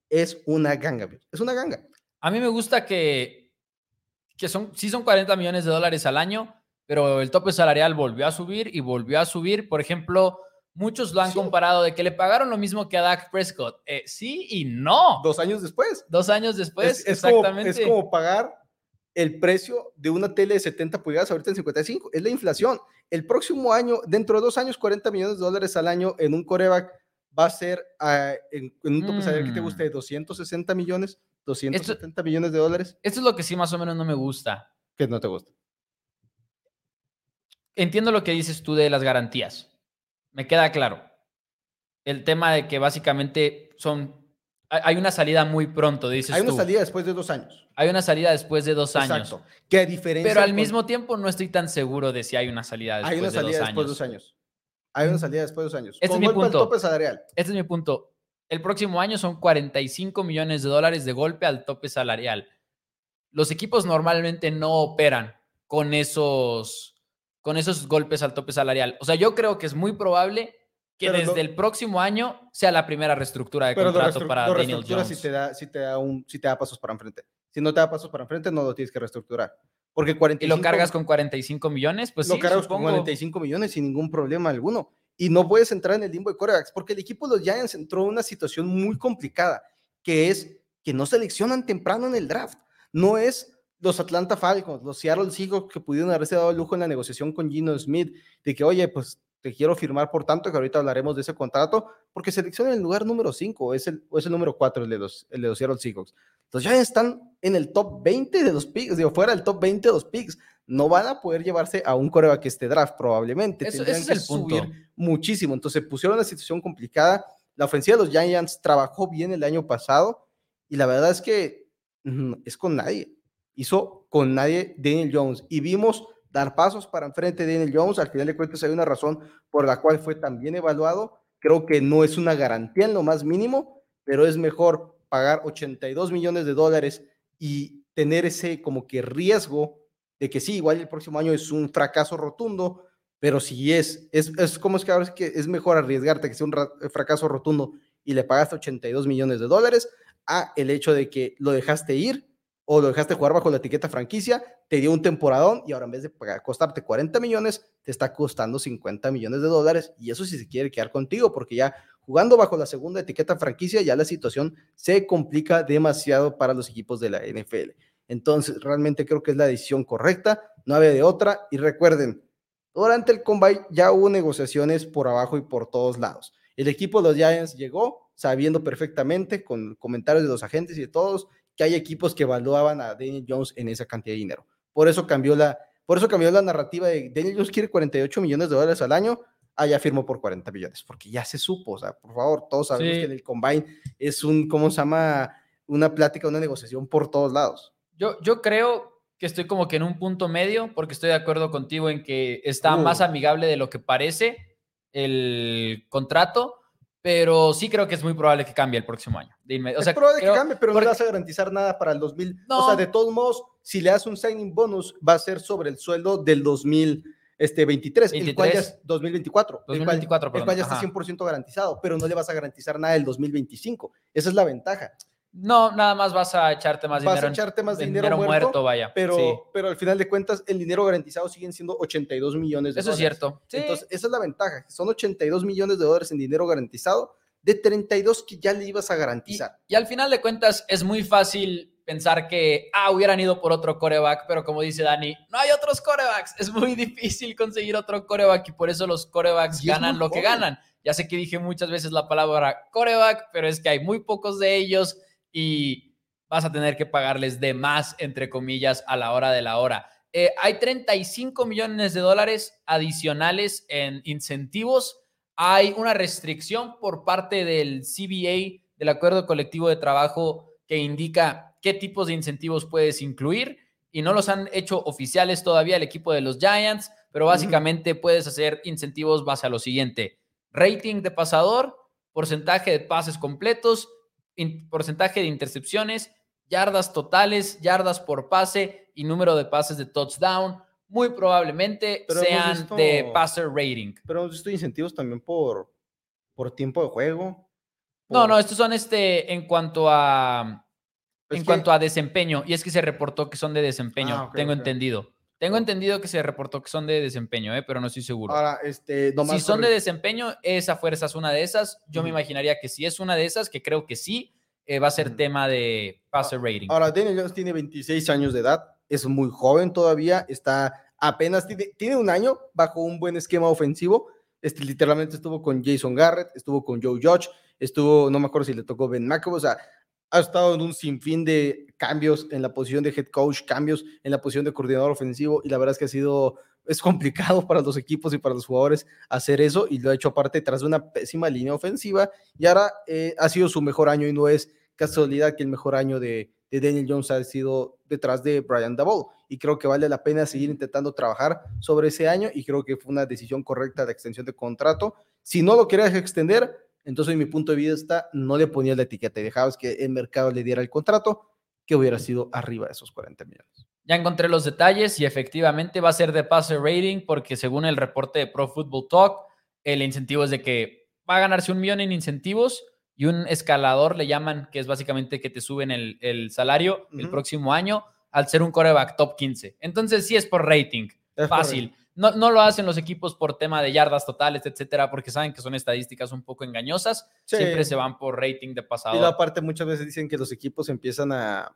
es una ganga. Es una ganga. A mí me gusta que, que son, sí son 40 millones de dólares al año, pero el tope salarial volvió a subir y volvió a subir. Por ejemplo, Muchos lo han comparado de que le pagaron lo mismo que a Dak Prescott. Eh, sí y no. Dos años después. Dos años después, es, exactamente. Como, es como pagar el precio de una tele de 70 pulgadas ahorita en 55. Es la inflación. El próximo año, dentro de dos años, 40 millones de dólares al año en un coreback va a ser ah, en, un tope salarial que te guste de 260 millones, 270 millones de dólares. Esto es lo que sí más o menos no me gusta. ¿Qué no te gusta? Entiendo lo que dices tú de las garantías me queda claro. El tema de que básicamente son. Hay una salida muy pronto, dices. Hay una salida después de dos años. Hay una salida después de dos años. ¿Qué diferencia? Pero al mismo tiempo no estoy tan seguro de si hay una salida después de dos años. Hay una salida después de dos años. Hay una salida después de dos años. Este es mi punto. Este es mi punto. El próximo año son 45 millones de dólares de golpe al tope salarial. Los equipos normalmente no operan con esos con esos golpes al tope salarial. O sea, yo creo que es muy probable que desde el próximo año sea la primera reestructura de contrato para Daniel Jones. Si te, da, si, te da un, si te da pasos para enfrente. Si no te da pasos para enfrente, no lo tienes que reestructurar. Porque 45, ¿Y lo cargas con 45 millones? Pues lo sí, cargas con 45 millones sin ningún problema alguno. Y no puedes entrar en el limbo de corebacks porque el equipo de los Giants entró en una situación muy complicada, que es que no seleccionan temprano en el draft. No es los Atlanta Falcons, los Seattle Seahawks que pudieron haberse dado el lujo en la negociación con Gino Smith, de que, oye, pues te quiero firmar por tanto, que ahorita hablaremos de ese contrato, porque seleccionan el lugar número 5, es el, o es el número 4 el de, los, el de los Seattle Seahawks. Entonces ya están en el top 20 de los picks, digo, fuera del top 20 de los picks. No van a poder llevarse a un coreback esté draft, probablemente. Eso, ese es el punto. muchísimo. Entonces pusieron una situación complicada. La ofensiva de los Giants trabajó bien el año pasado y la verdad es que es con nadie hizo con nadie Daniel Jones y vimos dar pasos para enfrente de Daniel Jones. Al final de cuentas hay una razón por la cual fue tan bien evaluado. Creo que no es una garantía en lo más mínimo, pero es mejor pagar 82 millones de dólares y tener ese como que riesgo de que sí, igual el próximo año es un fracaso rotundo, pero si es, es, es como es que ahora es que es mejor arriesgarte que sea un fracaso rotundo y le pagaste 82 millones de dólares a el hecho de que lo dejaste ir o lo dejaste jugar bajo la etiqueta franquicia, te dio un temporadón y ahora en vez de costarte 40 millones, te está costando 50 millones de dólares y eso si se quiere quedar contigo, porque ya jugando bajo la segunda etiqueta franquicia, ya la situación se complica demasiado para los equipos de la NFL. Entonces, realmente creo que es la decisión correcta, no había de otra. Y recuerden, durante el combine ya hubo negociaciones por abajo y por todos lados. El equipo de los Giants llegó sabiendo perfectamente, con comentarios de los agentes y de todos, que hay equipos que evaluaban a Daniel Jones en esa cantidad de dinero. Por eso cambió la, por eso cambió la narrativa de Daniel Jones quiere 48 millones de dólares al año, allá firmó por 40 millones, porque ya se supo, o sea, por favor, todos sabemos que en el combine es un, ¿cómo se llama? Una plática, una negociación por todos lados. Yo, yo creo que estoy como que en un punto medio, porque estoy de acuerdo contigo en que está más uh. amigable de lo que parece el contrato, pero sí creo que es muy probable que cambie el próximo año. O sea, es probable que cambie, pero no le vas a garantizar nada para el 2000. O sea, de todos modos, si le das un signing bonus, va a ser sobre el sueldo del 2023, el cual ya es 2024. 2024, el cual, el cual ya está 100% garantizado, pero no le vas a garantizar nada el 2025. Esa es la ventaja. No, nada más vas a echarte más dinero. Vas a echarte más dinero, muerto, vaya. Pero, pero al final de cuentas, el dinero garantizado siguen siendo 82 millones de dólares. Eso es cierto. Entonces, esa es la ventaja. Son 82 millones de dólares en dinero garantizado de 32 que ya le ibas a garantizar. Y, al final de cuentas, es muy fácil pensar que, ah, hubieran ido por otro coreback, pero como dice Dani, no hay otros corebacks. Es muy difícil conseguir otro coreback y por eso los corebacks ganan lo que ganan. Ya sé que dije muchas veces la palabra coreback, pero es que hay muy pocos de ellos y vas a tener que pagarles de más, entre comillas, a la hora de la hora. Eh, hay 35 millones de dólares adicionales en incentivos. Hay una restricción por parte del CBA, del Acuerdo Colectivo de Trabajo, que indica qué tipos de incentivos puedes incluir y no los han hecho oficiales todavía el equipo de los Giants, pero básicamente puedes hacer incentivos base a lo siguiente. Rating de pasador, porcentaje de pases completos, porcentaje de intercepciones, yardas totales, yardas por pase y número de pases de touchdown. Muy probablemente sean de passer rating. Pero hemos visto incentivos también por, por tiempo de juego. No, no, estos son este en cuanto a en cuanto a desempeño. Y es que se reportó que son de desempeño, ah, tengo entendido. Tengo entendido que se reportó que son de desempeño, ¿eh? pero no estoy seguro. Ahora, este, si son de desempeño, esa fuerza es una de esas. Yo me imaginaría que si es una de esas, que creo que sí, eh, va a ser tema de passer ah, rating. Ahora, Daniel Jones tiene 26 años de edad, es muy joven todavía, está apenas, tiene, un año bajo un buen esquema ofensivo. Este, literalmente estuvo con Jason Garrett, estuvo con Joe Judge, estuvo, no me acuerdo si le tocó Ben McAvoy, o sea, ha estado en un sinfín de cambios en la posición de head coach, cambios en la posición de coordinador ofensivo y la verdad es que ha sido es complicado para los equipos y para los jugadores hacer eso y lo ha hecho aparte tras una pésima línea ofensiva y ahora eh, ha sido su mejor año y no es casualidad que el mejor año de, Daniel Jones ha sido detrás de Brian Dabol y creo que vale la pena seguir intentando trabajar sobre ese año y creo que fue una decisión correcta de extensión de contrato. Si no lo querías extender, entonces, en mi punto de vista, no le ponías la etiqueta y dejabas que el mercado le diera el contrato, que hubiera sido arriba de esos 40 millones. Ya encontré los detalles y efectivamente va a ser de passer rating porque según el reporte de Pro Football Talk, el incentivo es de que va a ganarse un millón en incentivos y un escalador le llaman, que es básicamente que te suben el, salario el próximo año al ser un coreback top 15. Entonces sí es por rating, fácil. No, no, lo hacen los equipos por tema de yardas totales, etcétera, porque saben que son estadísticas un poco engañosas. Siempre se van por rating de pasado. Y aparte, muchas veces dicen que los equipos empiezan a,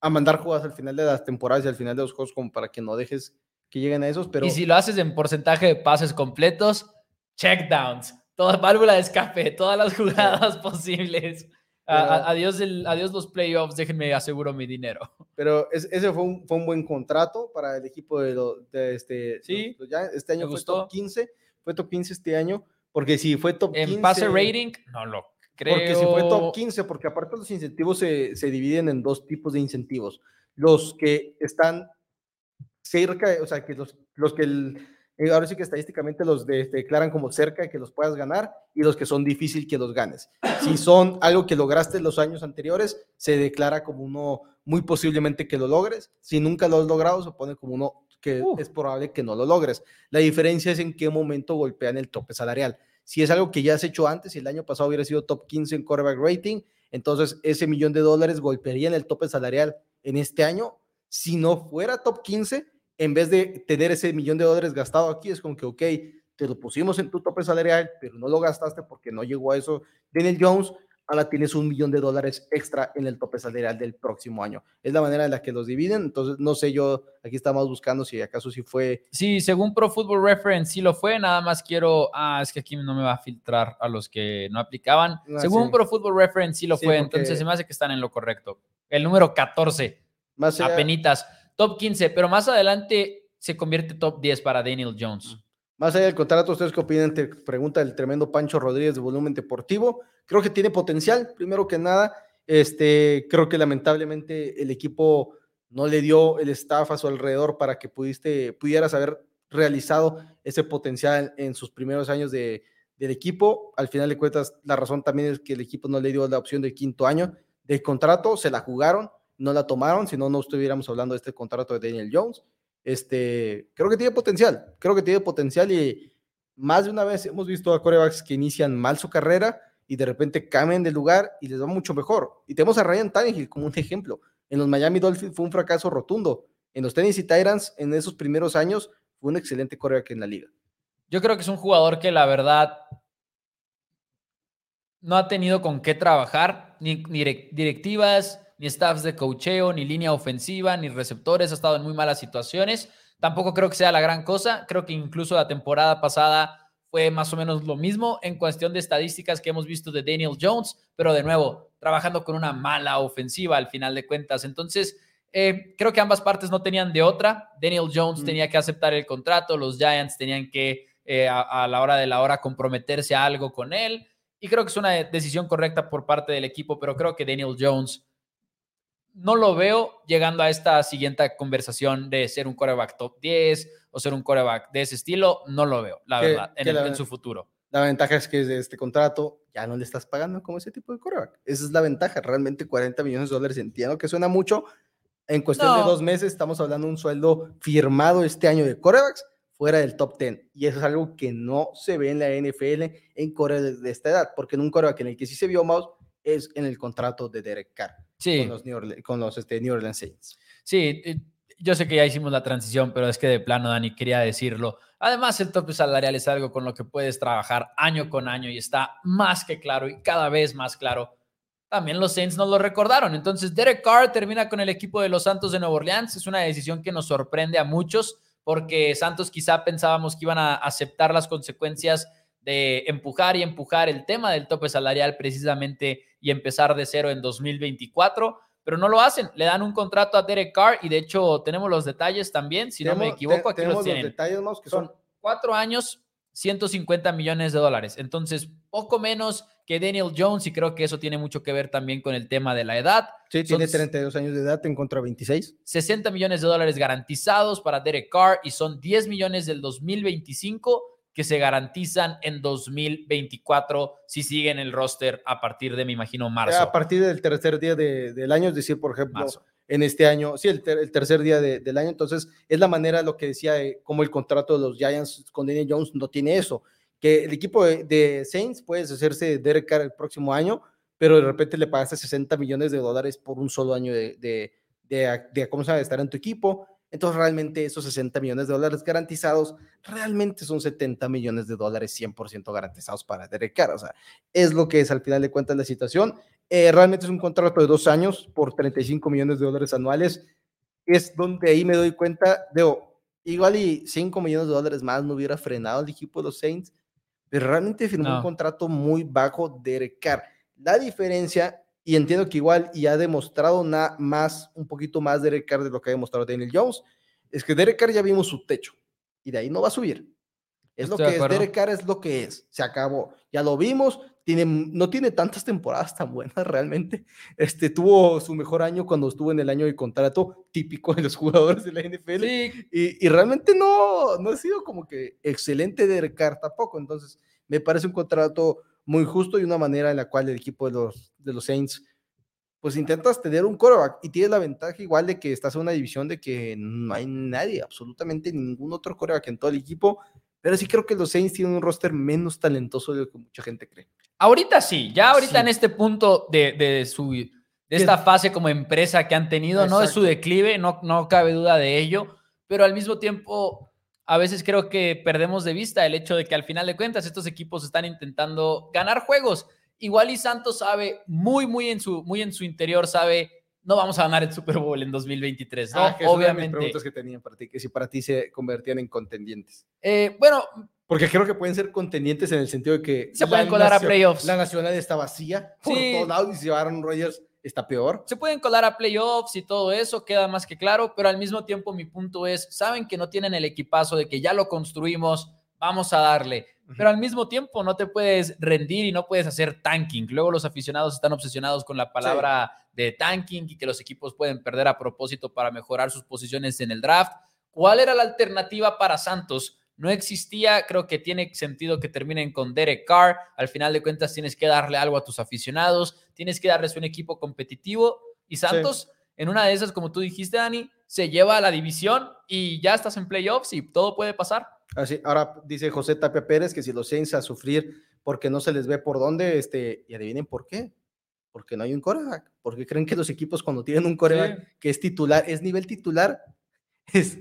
a mandar jugadas al final de las temporadas y al final de los juegos, como para que no dejes que lleguen a esos. Pero... Y si lo haces en porcentaje de pases completos, checkdowns, toda válvula de escape, todas las jugadas posibles adiós, el, adiós los playoffs, déjenme aseguro mi dinero. Pero ese fue un, fue un buen contrato para el equipo de, de este. Sí, ya este año fue top 15, fue top 15 este año, porque si fue top 15. En pase rating, no lo creo. Porque si fue top 15, porque aparte los incentivos se, se dividen en dos tipos de incentivos. Los que están cerca, o sea, que los, los que el, eh, ahora sí que estadísticamente los declaran como cerca de que los puedas ganar y los que son difícil que los ganes. Si son algo que lograste en los años anteriores, se declara como uno muy posiblemente que lo logres. Si nunca lo has logrado, se pone como uno que es probable que no lo logres. La diferencia es en qué momento golpean el tope salarial. Si es algo que ya has hecho antes y el año pasado hubiera sido top 15 en quarterback rating, entonces ese millón de dólares golpearía en el tope salarial en este año, si no fuera top 15, en vez de tener ese millón de dólares gastado aquí, es como que, ok, te lo pusimos en tu tope salarial, pero no lo gastaste porque no llegó a eso. Daniel Jones, ahora tienes un millón de dólares extra en el tope salarial del próximo año. Es la manera en la que los dividen, entonces no sé yo, aquí estamos buscando si acaso sí fue. Sí, según Pro Football Reference sí lo fue, nada más quiero, ah, es que aquí no me va a filtrar a los que no aplicaban. Ah, según Pro Football Reference sí lo fue, entonces se me hace que están en lo correcto. El número 14, más apenitas, top 15, pero más adelante se convierte top 10 para Daniel Jones. Más allá del contrato, ¿ustedes qué opinan? Te pregunta el tremendo Pancho Rodríguez de Volumen Deportivo. Creo que tiene potencial, primero que nada. Este, creo que lamentablemente el equipo no le dio el staff a su alrededor para que pudiste, pudieras haber realizado ese potencial en sus primeros años de, del equipo. Al final de cuentas, la razón también es que el equipo no le dio la opción del quinto año del contrato, se la jugaron, no la tomaron, si no, no estuviéramos hablando de este contrato de Daniel Jones este, creo que tiene potencial, creo que tiene potencial y más de una vez hemos visto a corebacks que inician mal su carrera y de repente cambian de lugar y les va mucho mejor. Y tenemos a Ryan Tannehill como un ejemplo. En los Miami Dolphins fue un fracaso rotundo. En los Tennessee Titans, en esos primeros años, fue un excelente coreback en la liga. Yo creo que es un jugador que la verdad no ha tenido con qué trabajar, ni, directivas, ni staffs de cocheo, ni línea ofensiva, ni receptores, ha estado en muy malas situaciones. Tampoco creo que sea la gran cosa. Creo que incluso la temporada pasada fue más o menos lo mismo en cuestión de estadísticas que hemos visto de Daniel Jones, pero de nuevo, trabajando con una mala ofensiva al final de cuentas. Entonces, eh, creo que ambas partes no tenían de otra. Daniel Jones tenía que aceptar el contrato, los Giants tenían que eh, a, la hora de la hora comprometerse a algo con él. Y creo que es una decisión correcta por parte del equipo, pero creo que Daniel Jones no lo veo llegando a esta siguiente conversación de ser un coreback top 10 o ser un coreback de ese estilo. No lo veo, la verdad, en, su futuro. La ventaja es que de este contrato ya no le estás pagando como ese tipo de coreback. Esa es la ventaja. Realmente 40 millones de dólares entiendo que suena mucho. En cuestión de dos meses estamos hablando de un sueldo firmado este año de corebacks fuera del top 10. Y eso es algo que no se ve en la NFL en corebacks de esta edad, porque en un coreback en el que sí se vio Mouse es en el contrato de Derek Carr con los, New Orleans, con los este, New Orleans Saints. Sí, yo sé que ya hicimos la transición, pero es que de plano, Dani, quería decirlo. Además, el tope salarial es algo con lo que puedes trabajar año con año y está más que claro y cada vez más claro. También los Saints nos lo recordaron. Entonces, Derek Carr termina con el equipo de los Santos de Nueva Orleans. Es una decisión que nos sorprende a muchos porque Santos quizá pensábamos que iban a aceptar las consecuencias de empujar y empujar el tema del tope salarial precisamente y empezar de cero en 2024, pero no lo hacen. Le dan un contrato a Derek Carr y de hecho tenemos los detalles también, si no me equivoco, aquí los tienen. detalles que son, cuatro años, 150 millones de dólares. Entonces, poco menos que Daniel Jones y creo que eso tiene mucho que ver también con el tema de la edad. Sí, tiene 32 años de edad en contra 26. 60 millones de dólares garantizados para Derek Carr y son 10 millones del 2025 que se garantizan en 2024 si siguen el roster a partir de, me imagino, marzo. A partir del tercer día del año, es decir, por ejemplo, en este año, sí, el, tercer día del año, entonces es la manera, lo que decía, eh, como el contrato de los Giants con Daniel Jones no tiene eso, que el equipo de, Saints puede hacerse Derek Carr el próximo año, pero de repente le pagaste 60 millones de dólares por un solo año de, de, de, ¿cómo se llama?, estar en tu equipo entonces, realmente esos 60 millones de dólares garantizados, realmente son 70 millones de dólares 100% garantizados para Derek Carr. O sea, es lo que es al final de cuentas la situación. Eh, realmente es un contrato de dos años por 35 millones de dólares anuales. Es donde ahí me doy cuenta, de igual y 5 millones de dólares más no hubiera frenado el equipo de los Saints, pero realmente firmó un contrato muy bajo Derek Carr. La diferencia y entiendo que igual y ha demostrado nada más, un poquito más Derek Carr de lo que ha demostrado Daniel Jones, es que Derek Carr ya vimos su techo y de ahí no va a subir. Es lo que es, Derek Carr es lo que es, se acabó, ya lo vimos, tiene, no tiene tantas temporadas tan buenas realmente. Este, tuvo su mejor año cuando estuvo en el año de contrato típico de los jugadores de la NFL y, y, realmente no, no ha sido como que excelente Derek Carr tampoco, entonces me parece un contrato muy justo y una manera en la cual el equipo de los, de los Saints, pues intentas tener un coreback y tienes la ventaja igual de que estás en una división de que no hay nadie, absolutamente ningún otro coreback en todo el equipo, pero sí creo que los Saints tienen un roster menos talentoso de lo que mucha gente cree. Ahorita sí, ya ahorita en este punto de, de, su, de de esta fase como empresa que han tenido, ¿no? Es su declive, no, no cabe duda de ello, pero al mismo tiempo a veces creo que perdemos de vista el hecho de que al final de cuentas estos equipos están intentando ganar juegos. Igual y Santos sabe muy, muy en su, muy en su interior, sabe, no vamos a ganar el Super Bowl en 2023, ¿no? Ah, Obviamente. preguntas que tenían para ti, que si para ti se convertían en contendientes. Eh, bueno, porque creo que pueden ser contendientes en el sentido de que se pueden colar a playoffs. La nacional está vacía por todos lados y si llevaron Rodgers está peor. Se pueden colar a playoffs y todo eso, queda más que claro, pero al mismo tiempo mi punto es, saben que no tienen el equipazo de que ya lo construimos, vamos a darle, pero al mismo tiempo no te puedes rendir y no puedes hacer tanking. Luego los aficionados están obsesionados con la palabra de tanking y que los equipos pueden perder a propósito para mejorar sus posiciones en el draft. ¿Cuál era la alternativa para Santos? no existía. Creo que tiene sentido que terminen con Derek Carr. Al final de cuentas, tienes que darle algo a tus aficionados, tienes que darles un equipo competitivo. Y Santos, en una de esas, como tú dijiste, Dani, se lleva a la división y ya estás en playoffs y todo puede pasar. Así, ahora dice José Tapia Pérez que si los Saints a sufrir porque no se les ve por dónde, este, y adivinen por qué. Porque no hay un coreback. Porque creen que los equipos cuando tienen un coreback que es titular, es nivel titular, es,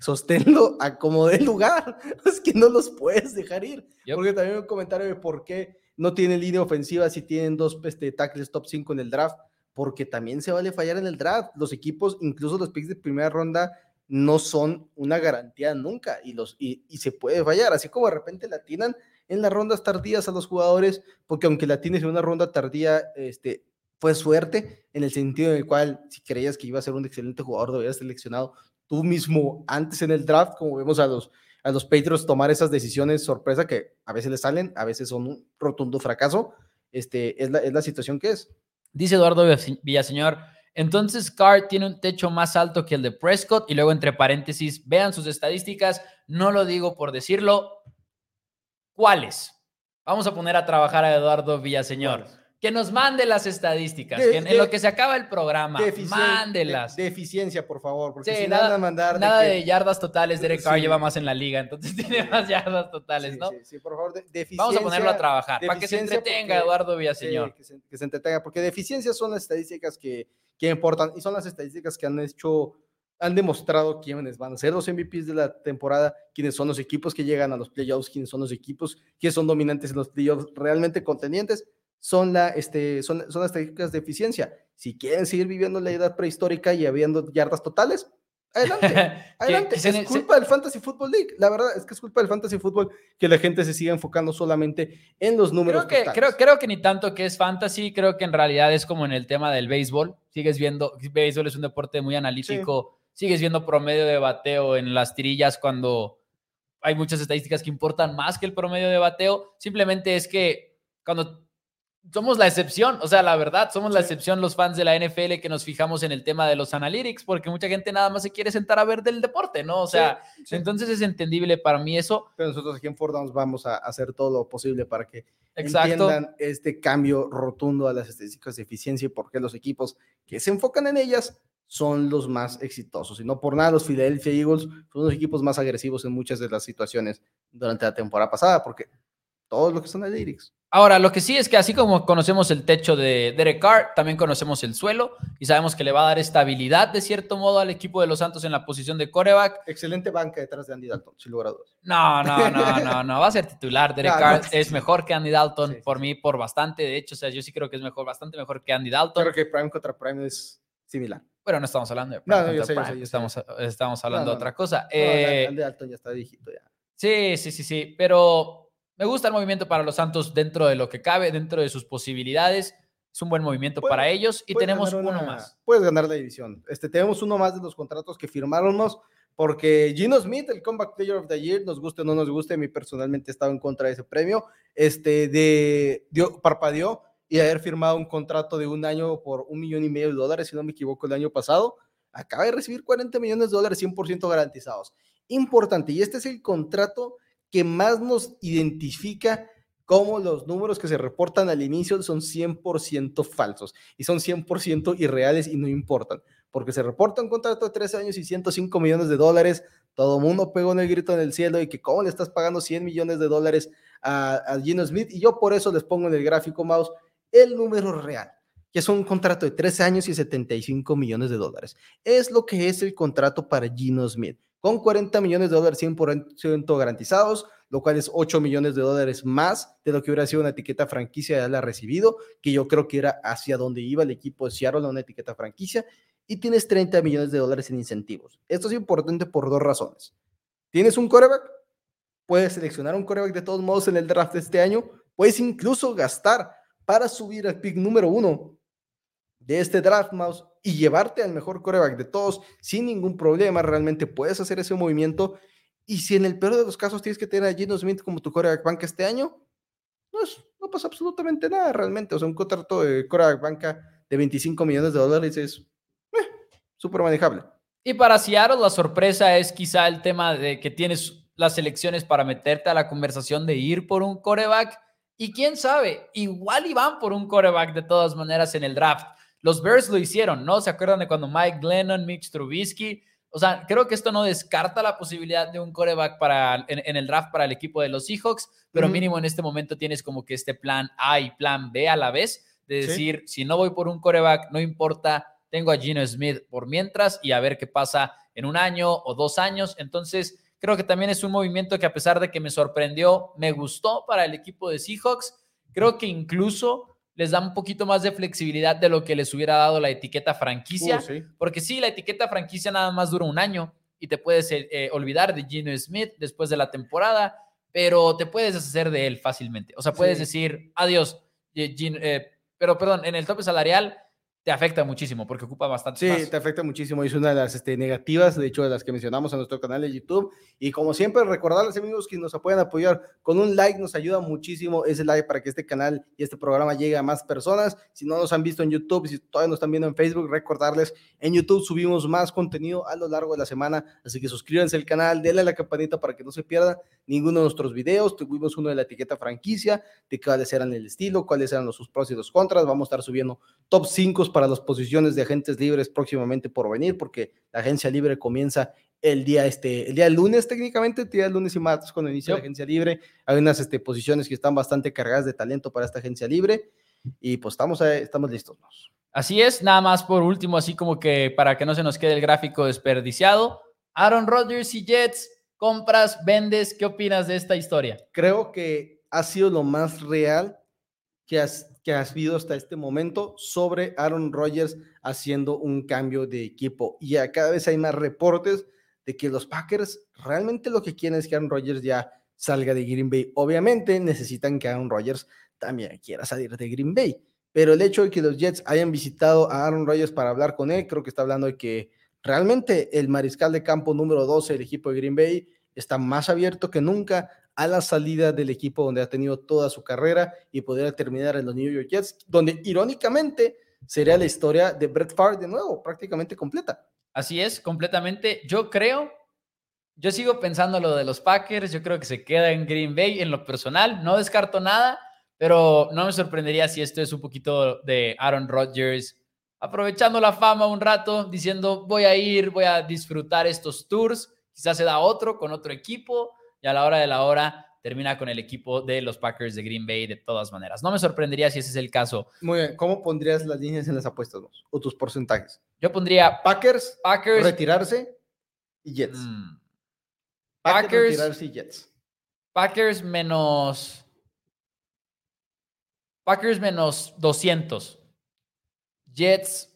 sosténlo a como de lugar. Es que no los puedes dejar ir. Porque también un comentario de por qué no tienen línea ofensiva si tienen dos este, tackles top 5 en el draft. Porque también se vale fallar en el draft. Los equipos, incluso los picks de primera ronda, no son una garantía nunca y, los, y, se puede fallar. Así como de repente la tiran en las rondas tardías a los jugadores, porque aunque la tienes en una ronda tardía, este, fue suerte en el sentido en el cual si creías que iba a ser un excelente jugador, lo hubieras seleccionado tú mismo antes en el draft, como vemos a los, a los Patriots tomar esas decisiones sorpresa que a veces les salen, a veces son un rotundo fracaso, este, es, la, es la situación que es. Dice Eduardo Villaseñor, entonces Carr tiene un techo más alto que el de Prescott y luego entre paréntesis, vean sus estadísticas, no lo digo por decirlo, ¿cuáles? Vamos a poner a trabajar a Eduardo Villaseñor que nos mande las estadísticas, en, lo que se acaba el programa, mándelas. De, eficiencia, por favor, porque si nada, mandar nada de, yardas totales, Derek Carr lleva más en la liga, entonces tiene más yardas totales, ¿no? Sí, sí, por favor, de, Vamos a ponerlo a trabajar, para que se entretenga Eduardo Villaseñor. Que se, que se entretenga, porque de eficiencia son las estadísticas que, que importan y son las estadísticas que han hecho han demostrado quiénes van a ser los MVPs de la temporada, quiénes son los equipos que llegan a los playoffs, quiénes son los equipos que son dominantes en los playoffs, realmente contendientes son, la, este, son, son las estadísticas de eficiencia. Si quieren seguir viviendo la edad prehistórica y habiendo yardas totales, adelante, adelante. es culpa del Fantasy Football League. La verdad es que es culpa del Fantasy Football que la gente se siga enfocando solamente en los números. Creo que, creo, creo que ni tanto que es fantasy, creo que en realidad es como en el tema del béisbol. Sigues viendo, béisbol es un deporte muy analítico, sigues viendo promedio de bateo en las tirillas cuando hay muchas estadísticas que importan más que el promedio de bateo. Simplemente es que cuando somos la excepción, o sea, la verdad, somos la excepción los fans de la NFL que nos fijamos en el tema de los analytics, porque mucha gente nada más se quiere sentar a ver del deporte, ¿no? O sea, entonces es entendible para mí eso. Pero nosotros aquí en Ford Downs vamos a hacer todo lo posible para que entiendan este cambio rotundo a las estadísticas de eficiencia y por qué los equipos que se enfocan en ellas son los más exitosos. Y no por nada, los Philadelphia Eagles son los equipos más agresivos en muchas de las situaciones durante la temporada pasada, porque todos los que son analytics Ahora, lo que sí es que así como conocemos el techo de Derek Carr, también conocemos el suelo y sabemos que le va a dar estabilidad de cierto modo al equipo de los Santos en la posición de coreback. Excelente banca detrás de Andy Dalton, sin lugar a dudas. No, no, no, no, no, va a ser titular. Derek Carr es mejor que Andy Dalton por mí, por bastante. De hecho, o sea, yo sí creo que es mejor, bastante mejor que Andy Dalton. Creo que Prime contra Prime es similar. Pero no estamos hablando de Prime contra Prime. estamos, estamos hablando de otra cosa. Eh, Andy Dalton ya está viejito ya. Sí, sí, sí, sí, pero me gusta el movimiento para los Santos dentro de lo que cabe, dentro de sus posibilidades. Es un buen movimiento para ellos y tenemos uno más. Puedes ganar la división. Este, tenemos uno más de los contratos que firmáramos porque Gino Smith, el Comeback Player of the Year, nos guste o no nos guste, a mí personalmente estaba en contra de ese premio, este, de, dio, parpadeó y haber firmado un contrato de un año por un millón y medio de dólares, si no me equivoco, el año pasado. Acaba de recibir 40 millones de dólares 100% garantizados. Importante, y este es el contrato que más nos identifica cómo los números que se reportan al inicio son 100% falsos y son 100% irreales y no importan, porque se reporta un contrato de 13 años y 105 millones de dólares, todo mundo pegó en el grito en el cielo y que cómo le estás pagando 100 millones de dólares a, a Gino Smith y yo por eso les pongo en el gráfico mouse el número real. que es un contrato de 13 años y 75 millones de dólares. Es lo que es el contrato para Gino Smith, con 40 millones de dólares 100% garantizados, lo cual es 8 millones de dólares más de lo que hubiera sido una etiqueta franquicia de haberla recibido, que yo creo que era hacia donde iba el equipo de Seattle, una etiqueta franquicia, y tienes 30 millones de dólares en incentivos. Esto es importante por dos razones. Tienes un coreback, puedes seleccionar un coreback de todos modos en el draft de este año, puedes incluso gastar para subir al pick número uno de este draft mouse y llevarte al mejor coreback de todos sin ningún problema. Realmente puedes hacer ese movimiento. Y si en el peor de los casos tienes que tener a Gino Smith como tu coreback banca este año, pues no pasa absolutamente nada realmente. O sea, un contrato de coreback banca de 25 millones de dólares es eh, súper manejable. Y para Seattle la sorpresa es quizá el tema de que tienes las elecciones para meterte a la conversación de ir por un coreback. Y quién sabe, igual iban por un coreback de todas maneras en el draft. Los Bears lo hicieron, ¿no? ¿Se acuerdan de cuando Mike Glennon, Mitch Trubisky? O sea, creo que esto no descarta la posibilidad de un coreback para, en, el draft para el equipo de los Seahawks, pero mínimo en este momento tienes como que este plan A y plan B a la vez, de decir, si no voy por un coreback, no importa, tengo a Gino Smith por mientras y a ver qué pasa en un año o dos años. Entonces, creo que también es un movimiento que a pesar de que me sorprendió, me gustó para el equipo de Seahawks. Creo que incluso les da un poquito más de flexibilidad de lo que les hubiera dado la etiqueta franquicia. Uh, porque sí, la etiqueta franquicia nada más dura un año y te puedes eh, eh, olvidar de Gino Smith después de la temporada, pero te puedes deshacer de él fácilmente. O sea, puedes decir adiós, eh, pero perdón, en el tope salarial te afecta muchísimo porque ocupa bastante. Sí, te afecta muchísimo. Es una de las este, negativas, de hecho, de las que mencionamos en nuestro canal de YouTube. Y como siempre, recordarles, amigos, que nos pueden apoyar con un like, nos ayuda muchísimo ese like para que este canal y este programa llegue a más personas. Si no nos han visto en YouTube, si todavía nos están viendo en Facebook, recordarles, en YouTube subimos más contenido a lo largo de la semana. Así que suscríbanse al canal, denle a la campanita para que no se pierdan ninguno de nuestros videos. Tuvimos uno de la etiqueta franquicia, de cuáles eran el estilo, cuáles eran los sus pros y los contras. Vamos a estar subiendo top 5 para las posiciones de agentes libres próximamente por venir, porque la agencia libre comienza el día, este, el día lunes técnicamente, el día lunes y martes cuando inicia la agencia libre. Hay unas este, posiciones que están bastante cargadas de talento para esta agencia libre y pues estamos, estamos listos. Así es, nada más por último, así como que para que no se nos quede el gráfico desperdiciado, Aaron Rodgers y Jets, compras, vendes, ¿qué opinas de esta historia? Creo que ha sido lo más real que has, que has visto hasta este momento sobre Aaron Rodgers haciendo un cambio de equipo. Y ya cada vez hay más reportes de que los Packers realmente lo que quieren es que Aaron Rodgers ya salga de Green Bay. Obviamente necesitan que Aaron Rodgers también quiera salir de Green Bay. Pero el hecho de que los Jets hayan visitado a Aaron Rodgers para hablar con él, creo que está hablando de que realmente el mariscal de campo número 12 del equipo de Green Bay está más abierto que nunca a la salida del equipo donde ha tenido toda su carrera y poder terminar en los New York Jets, donde irónicamente sería la historia de Brett Favre de nuevo, prácticamente completa. Así es, completamente. Yo creo, yo sigo pensando lo de los Packers, yo creo que se queda en Green Bay en lo personal, no descarto nada, pero no me sorprendería si esto es un poquito de Aaron Rodgers aprovechando la fama un rato, diciendo voy a ir, voy a disfrutar estos tours, quizás se da otro con otro equipo y a la hora de la hora termina con el equipo de los Packers de Green Bay de todas maneras. No me sorprendería si ese es el caso. Muy bien, ¿cómo pondrías las líneas en las apuestas vos? o tus porcentajes? Yo pondría Packers, Packers retirarse y Jets. Mm. Packers, Packers retirarse y Jets. Packers menos Packers menos 200. Jets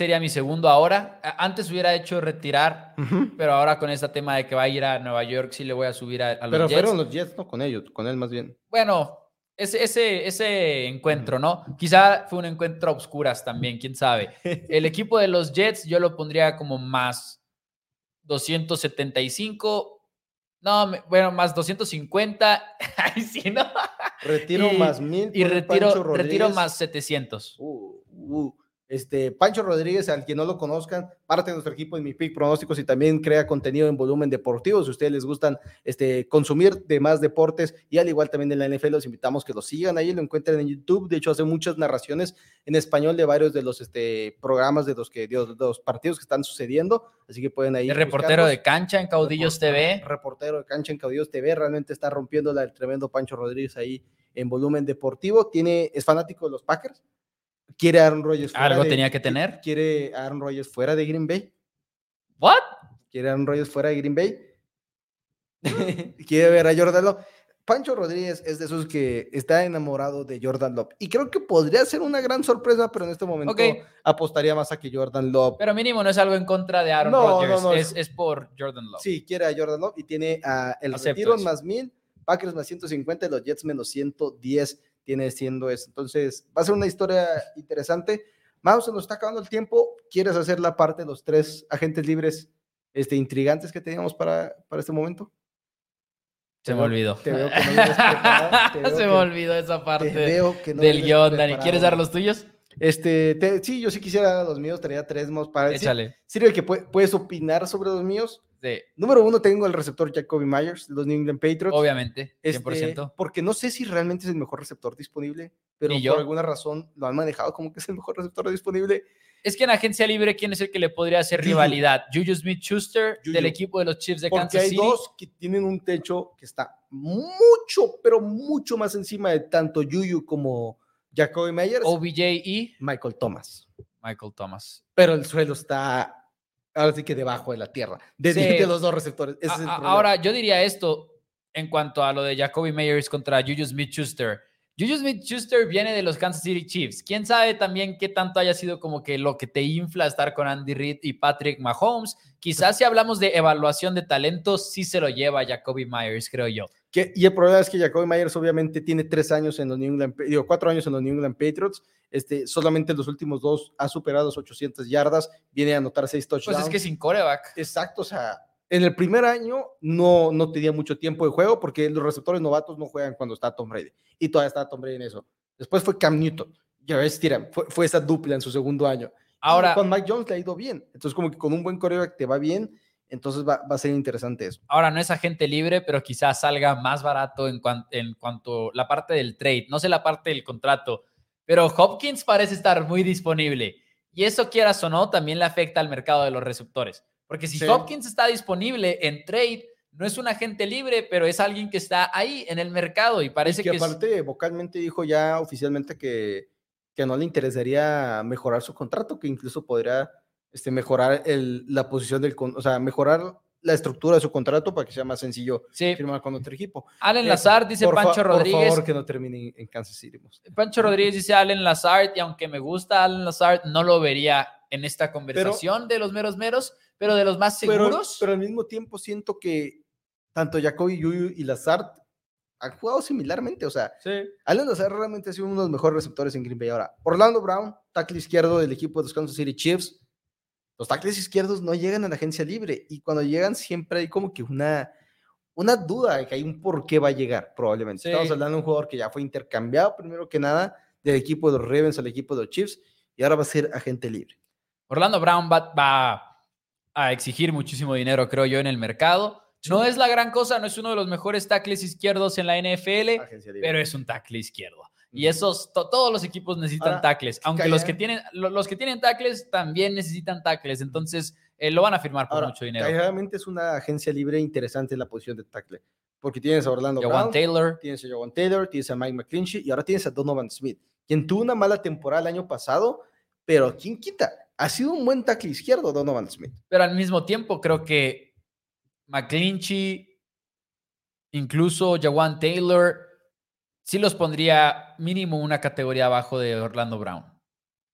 sería mi segundo ahora. Antes hubiera hecho retirar, pero ahora con este tema de que va a ir a Nueva York, sí le voy a subir a, los Jets. Pero fueron los Jets, no con ellos, con él más bien. Bueno, ese, ese, ese encuentro, ¿no? Quizá fue un encuentro a obscuras también, quién sabe. El equipo de los Jets yo lo pondría como más 275. No, bueno, más 250. Ay, sí, ¿no? Retiro más mil. Y retiro, retiro más 700. Uh, uh. Este, Pancho Rodríguez, al quien no lo conozcan, parte de nuestro equipo en Mi Pick Pronósticos y también crea contenido en volumen deportivo. Si ustedes les gustan este, consumir de más deportes y al igual también de la NFL, los invitamos que lo sigan ahí, lo encuentren en YouTube. De hecho, hace muchas narraciones en español de varios de los este, programas de los, que, de los partidos que están sucediendo. Así que pueden ahí. El reportero de cancha en Caudillos TV. Reportero de cancha en Caudillos TV. Realmente está rompiendo el tremendo Pancho Rodríguez ahí en volumen deportivo. Tiene, es fanático de los Packers quiere Aaron Rodgers. Algo tenía que tener. Quiere Aaron Rodgers fuera de Green Bay. ¿What? Quiere Aaron Rodgers fuera de Green Bay. quiere ver a Jordan Love. Pancho Rodríguez es de esos que está enamorado de Jordan Love. Y creo que podría ser una gran sorpresa, pero en este momento apostaría más a que Jordan Love. Pero mínimo no es algo en contra de Aaron Rodgers, es, por Jordan Love. Sí, quiere a Jordan Love y tiene a el retiro más mil, Packers más 150 y los Jets menos 110 tiene siendo eso. Entonces, va a ser una historia interesante. Mouse, se nos está acabando el tiempo. ¿Quieres hacer la parte de los tres agentes libres este, intrigantes que teníamos para, para este momento? Se me olvidó. Se me olvidó esa parte del guion, Dani. ¿Quieres dar los tuyos? Este, sí, yo sí quisiera los míos, tenía tres más para Échale. Sirve que puedes opinar sobre los míos. Sí. Número uno, tengo el receptor Jacoby Myers, los New England Patriots. Obviamente, 100%. Este, porque no sé si realmente es el mejor receptor disponible, pero por alguna razón lo han manejado como que es el mejor receptor disponible. Es que en agencia libre, ¿quién es el que le podría hacer rivalidad? Juju Smith-Schuster del equipo de los Chiefs de Kansas City. Porque hay dos que tienen un techo que está mucho, pero mucho más encima de tanto Juju como Jacoby Myers. OBJ y Michael Thomas. Michael Thomas. Pero el suelo está ahora sí que debajo de la tierra, de, los dos receptores. ahora, yo diría esto en cuanto a lo de Jacoby Meyers contra Juju Smith-Schuster. Juju Smith-Schuster viene de los Kansas City Chiefs. ¿Quién sabe también qué tanto haya sido como que lo que te infla estar con Andy Reid y Patrick Mahomes? Quizás si hablamos de evaluación de talentos, sí se lo lleva Jacoby Myers, creo yo. Y el problema es que Jacoby Myers obviamente tiene tres años en los New England, digo, cuatro años en los New England Patriots este, solamente en los últimos dos ha superado las 800 yardas, viene a anotar seis touchdowns. Pues es que sin coreback. Exacto, o sea, en el primer año no, no tenía mucho tiempo de juego porque los receptores novatos no juegan cuando está Tom Brady. Y todavía está Tom Brady en eso. Después fue Cam Newton. Ya ves, tira, fue, fue esa dupla en su segundo año. Ahora, con Mike Jones le ha ido bien. Entonces, como que con un buen coreback te va bien. Entonces va, va, a ser interesante eso. Ahora no es agente libre, pero quizás salga más barato en, en cuanto la parte del trade. No sé la parte del contrato, pero Hopkins parece estar muy disponible. Y eso, quieras o no, también le afecta al mercado de los receptores. Porque si Hopkins está disponible en trade, no es un agente libre, pero es alguien que está ahí en el mercado y parece que, que aparte vocalmente dijo ya oficialmente que, que no le interesaría mejorar su contrato, que incluso podría este, mejorar el, la posición del, o sea, mejorar la estructura de su contrato para que sea más sencillo firmar con otro equipo. Allen Lazard dice Pancho Rodríguez. Por favor, que no termine en Kansas City. Pancho Rodríguez dice Allen Lazard, y aunque me gusta Allen Lazard, no lo vería en esta conversación de los meros meros, pero de los más seguros. Pero, al mismo tiempo siento que tanto Jacoby Yuyu y Lazard han jugado similarmente. O sea, sí. Allen Lazard realmente ha sido uno de los mejores receptores en Green Bay. Ahora, Orlando Brown, tackle izquierdo del equipo de los Kansas City Chiefs los tackles izquierdos no llegan a la agencia libre y cuando llegan siempre hay como que una, una duda de que hay un por qué va a llegar, probablemente. Estamos hablando de un jugador que ya fue intercambiado primero que nada del equipo de los Ravens al equipo de los Chiefs y ahora va a ser agente libre. Orlando Brown va, a exigir muchísimo dinero, creo yo, en el mercado. No es la gran cosa, no es uno de los mejores tackles izquierdos en la NFL, pero es un tackle izquierdo. Y esos, todos los equipos necesitan tackles, aunque los que tienen, los que tienen tackles también necesitan tackles, entonces eh, lo van a firmar por mucho dinero. Realmente es una agencia libre interesante en la posición de tackle, porque tienes a Orlando Brown, Taylor, tienes a Jovan Taylor, tienes a Mike McClinchy y ahora tienes a Donovan Smith, quien tuvo una mala temporada el año pasado, pero ¿quién quita? Ha sido un buen tackle izquierdo Donovan Smith. Pero al mismo tiempo creo que McClinchy, incluso Jawan Taylor, sí los pondría mínimo una categoría abajo de Orlando Brown.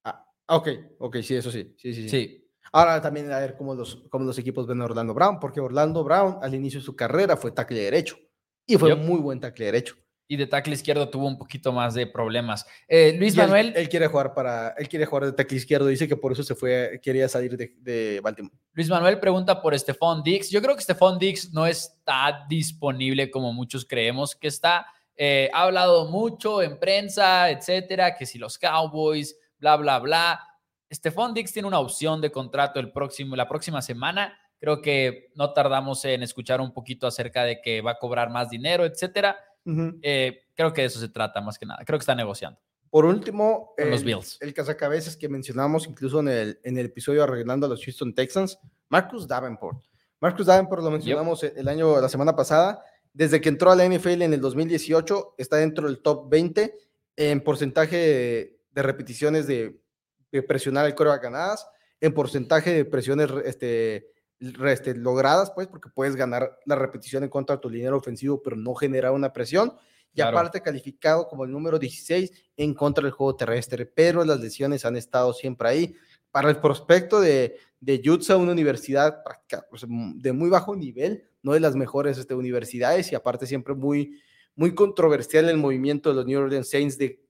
Ah, ok, ok, sí, eso sí. Sí, sí, sí. Ahora también a ver cómo los, cómo los equipos ven a Orlando Brown, porque Orlando Brown al inicio de su carrera fue tackle derecho y fue muy buen tackle derecho. Y de tackle izquierdo tuvo un poquito más de problemas. Eh, Luis Manuel. Él, quiere jugar para, él quiere jugar de tackle izquierdo. Dice que por eso se fue, quería salir de, de Baltimore. Luis Manuel pregunta por Stephon Dix. Yo creo que Stephon Dix no está disponible como muchos creemos que está. Eh, ha hablado mucho en prensa, etcétera, que si los Cowboys, bla, bla, bla. Stephon Dix tiene una opción de contrato el próximo, la próxima semana. Creo que no tardamos en escuchar un poquito acerca de que va a cobrar más dinero, etcétera. Eh, creo que de eso se trata más que nada. Creo que está negociando. Por último, el, los Bills. el cazacabezas que mencionamos incluso en el, en el episodio arreglando a los Houston Texans, Marcus Davenport. Marcus Davenport lo mencionamos el año, la semana pasada desde que entró a la NFL en el 2018, está dentro del top 20 en porcentaje de repeticiones de, presionar el coreback ganadas, en porcentaje de presiones este, este, logradas, pues, porque puedes ganar la repetición en contra de tu línea ofensivo, pero no generar una presión. Y aparte calificado como el número 16 en contra del juego terrestre, pero las lesiones han estado siempre ahí. Para el prospecto de, de Jutsa, una universidad de muy bajo nivel, no de las mejores este, universidades y aparte siempre muy, muy controversial el movimiento de los New Orleans Saints de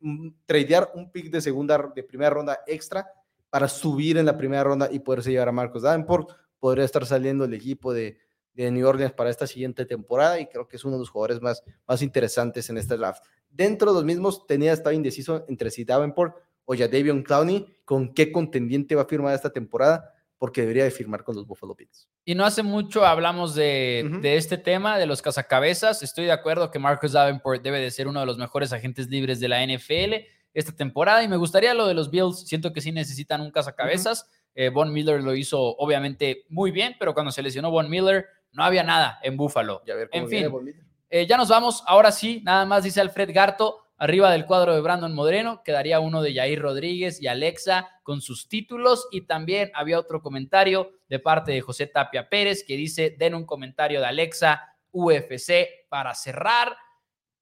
tradear un pick de segunda, de primera ronda extra para subir en la primera ronda y poderse llevar a Marcos Davenport. Podría estar saliendo el equipo de, de New Orleans para esta siguiente temporada y creo que es uno de los jugadores más, más interesantes en este draft. Dentro de los mismos tenía estaba indeciso entre si Davenport o ya Davion Clowney, con qué contendiente va a firmar esta temporada porque debería de firmar con los Buffalo Bills. Y no hace mucho hablamos de, de, este tema, de los cazacabezas. Estoy de acuerdo que Marcus Davenport debe de ser uno de los mejores agentes libres de la NFL esta temporada y me gustaría lo de los Bills. Siento que sí necesitan un cazacabezas. Eh, Von Miller lo hizo obviamente muy bien, pero cuando se lesionó Von Miller no había nada en Buffalo. en fin, eh, ya nos vamos. Ahora sí, nada más dice Alfred Garto. Arriba del cuadro de Brandon Modreno quedaría uno de Jair Rodríguez y Alexa con sus títulos. Y también había otro comentario de parte de José Tapia Pérez que dice, den un comentario de Alexa UFC para cerrar.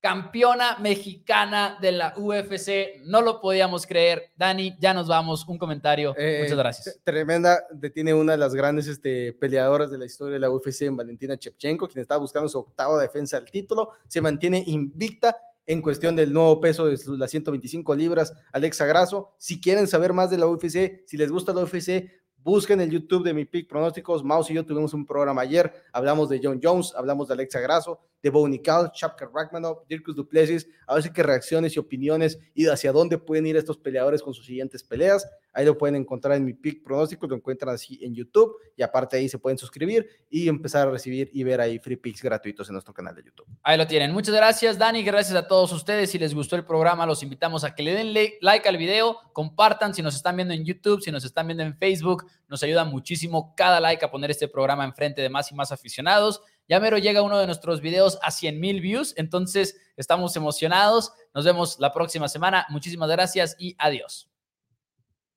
Campeona mexicana de la UFC, no lo podíamos creer. Dani, ya nos vamos. Un comentario. Eh, Muchas gracias. Tremenda, detiene una de las grandes este, peleadoras de la historia de la UFC en Valentina Chepchenko, quien estaba buscando su octava defensa del título. Se mantiene invicta en cuestión del nuevo peso de las 125 libras, Alexa Grasso. Si quieren saber más de la UFC, si les gusta la UFC, busquen el YouTube de mi pick pronósticos. Mouse y yo tuvimos un programa ayer, hablamos de John Jones, hablamos de Alexa Grasso, de Bonical, Chapka Rachmanov, Dirkus Duplessis, a ver si qué reacciones y opiniones y hacia dónde pueden ir estos peleadores con sus siguientes peleas. Ahí lo pueden encontrar en mi pick pronóstico, lo encuentran así en YouTube y aparte ahí se pueden suscribir y empezar a recibir y ver ahí free picks gratuitos en nuestro canal de YouTube. Ahí lo tienen. Muchas gracias, Dani. Gracias a todos ustedes. Si les gustó el programa, los invitamos a que le den like al video, compartan si nos están viendo en YouTube, si nos están viendo en Facebook. Nos ayuda muchísimo cada like a poner este programa enfrente de más y más aficionados. Ya mero llega uno de nuestros videos a 100 mil views, entonces estamos emocionados. Nos vemos la próxima semana. Muchísimas gracias y adiós.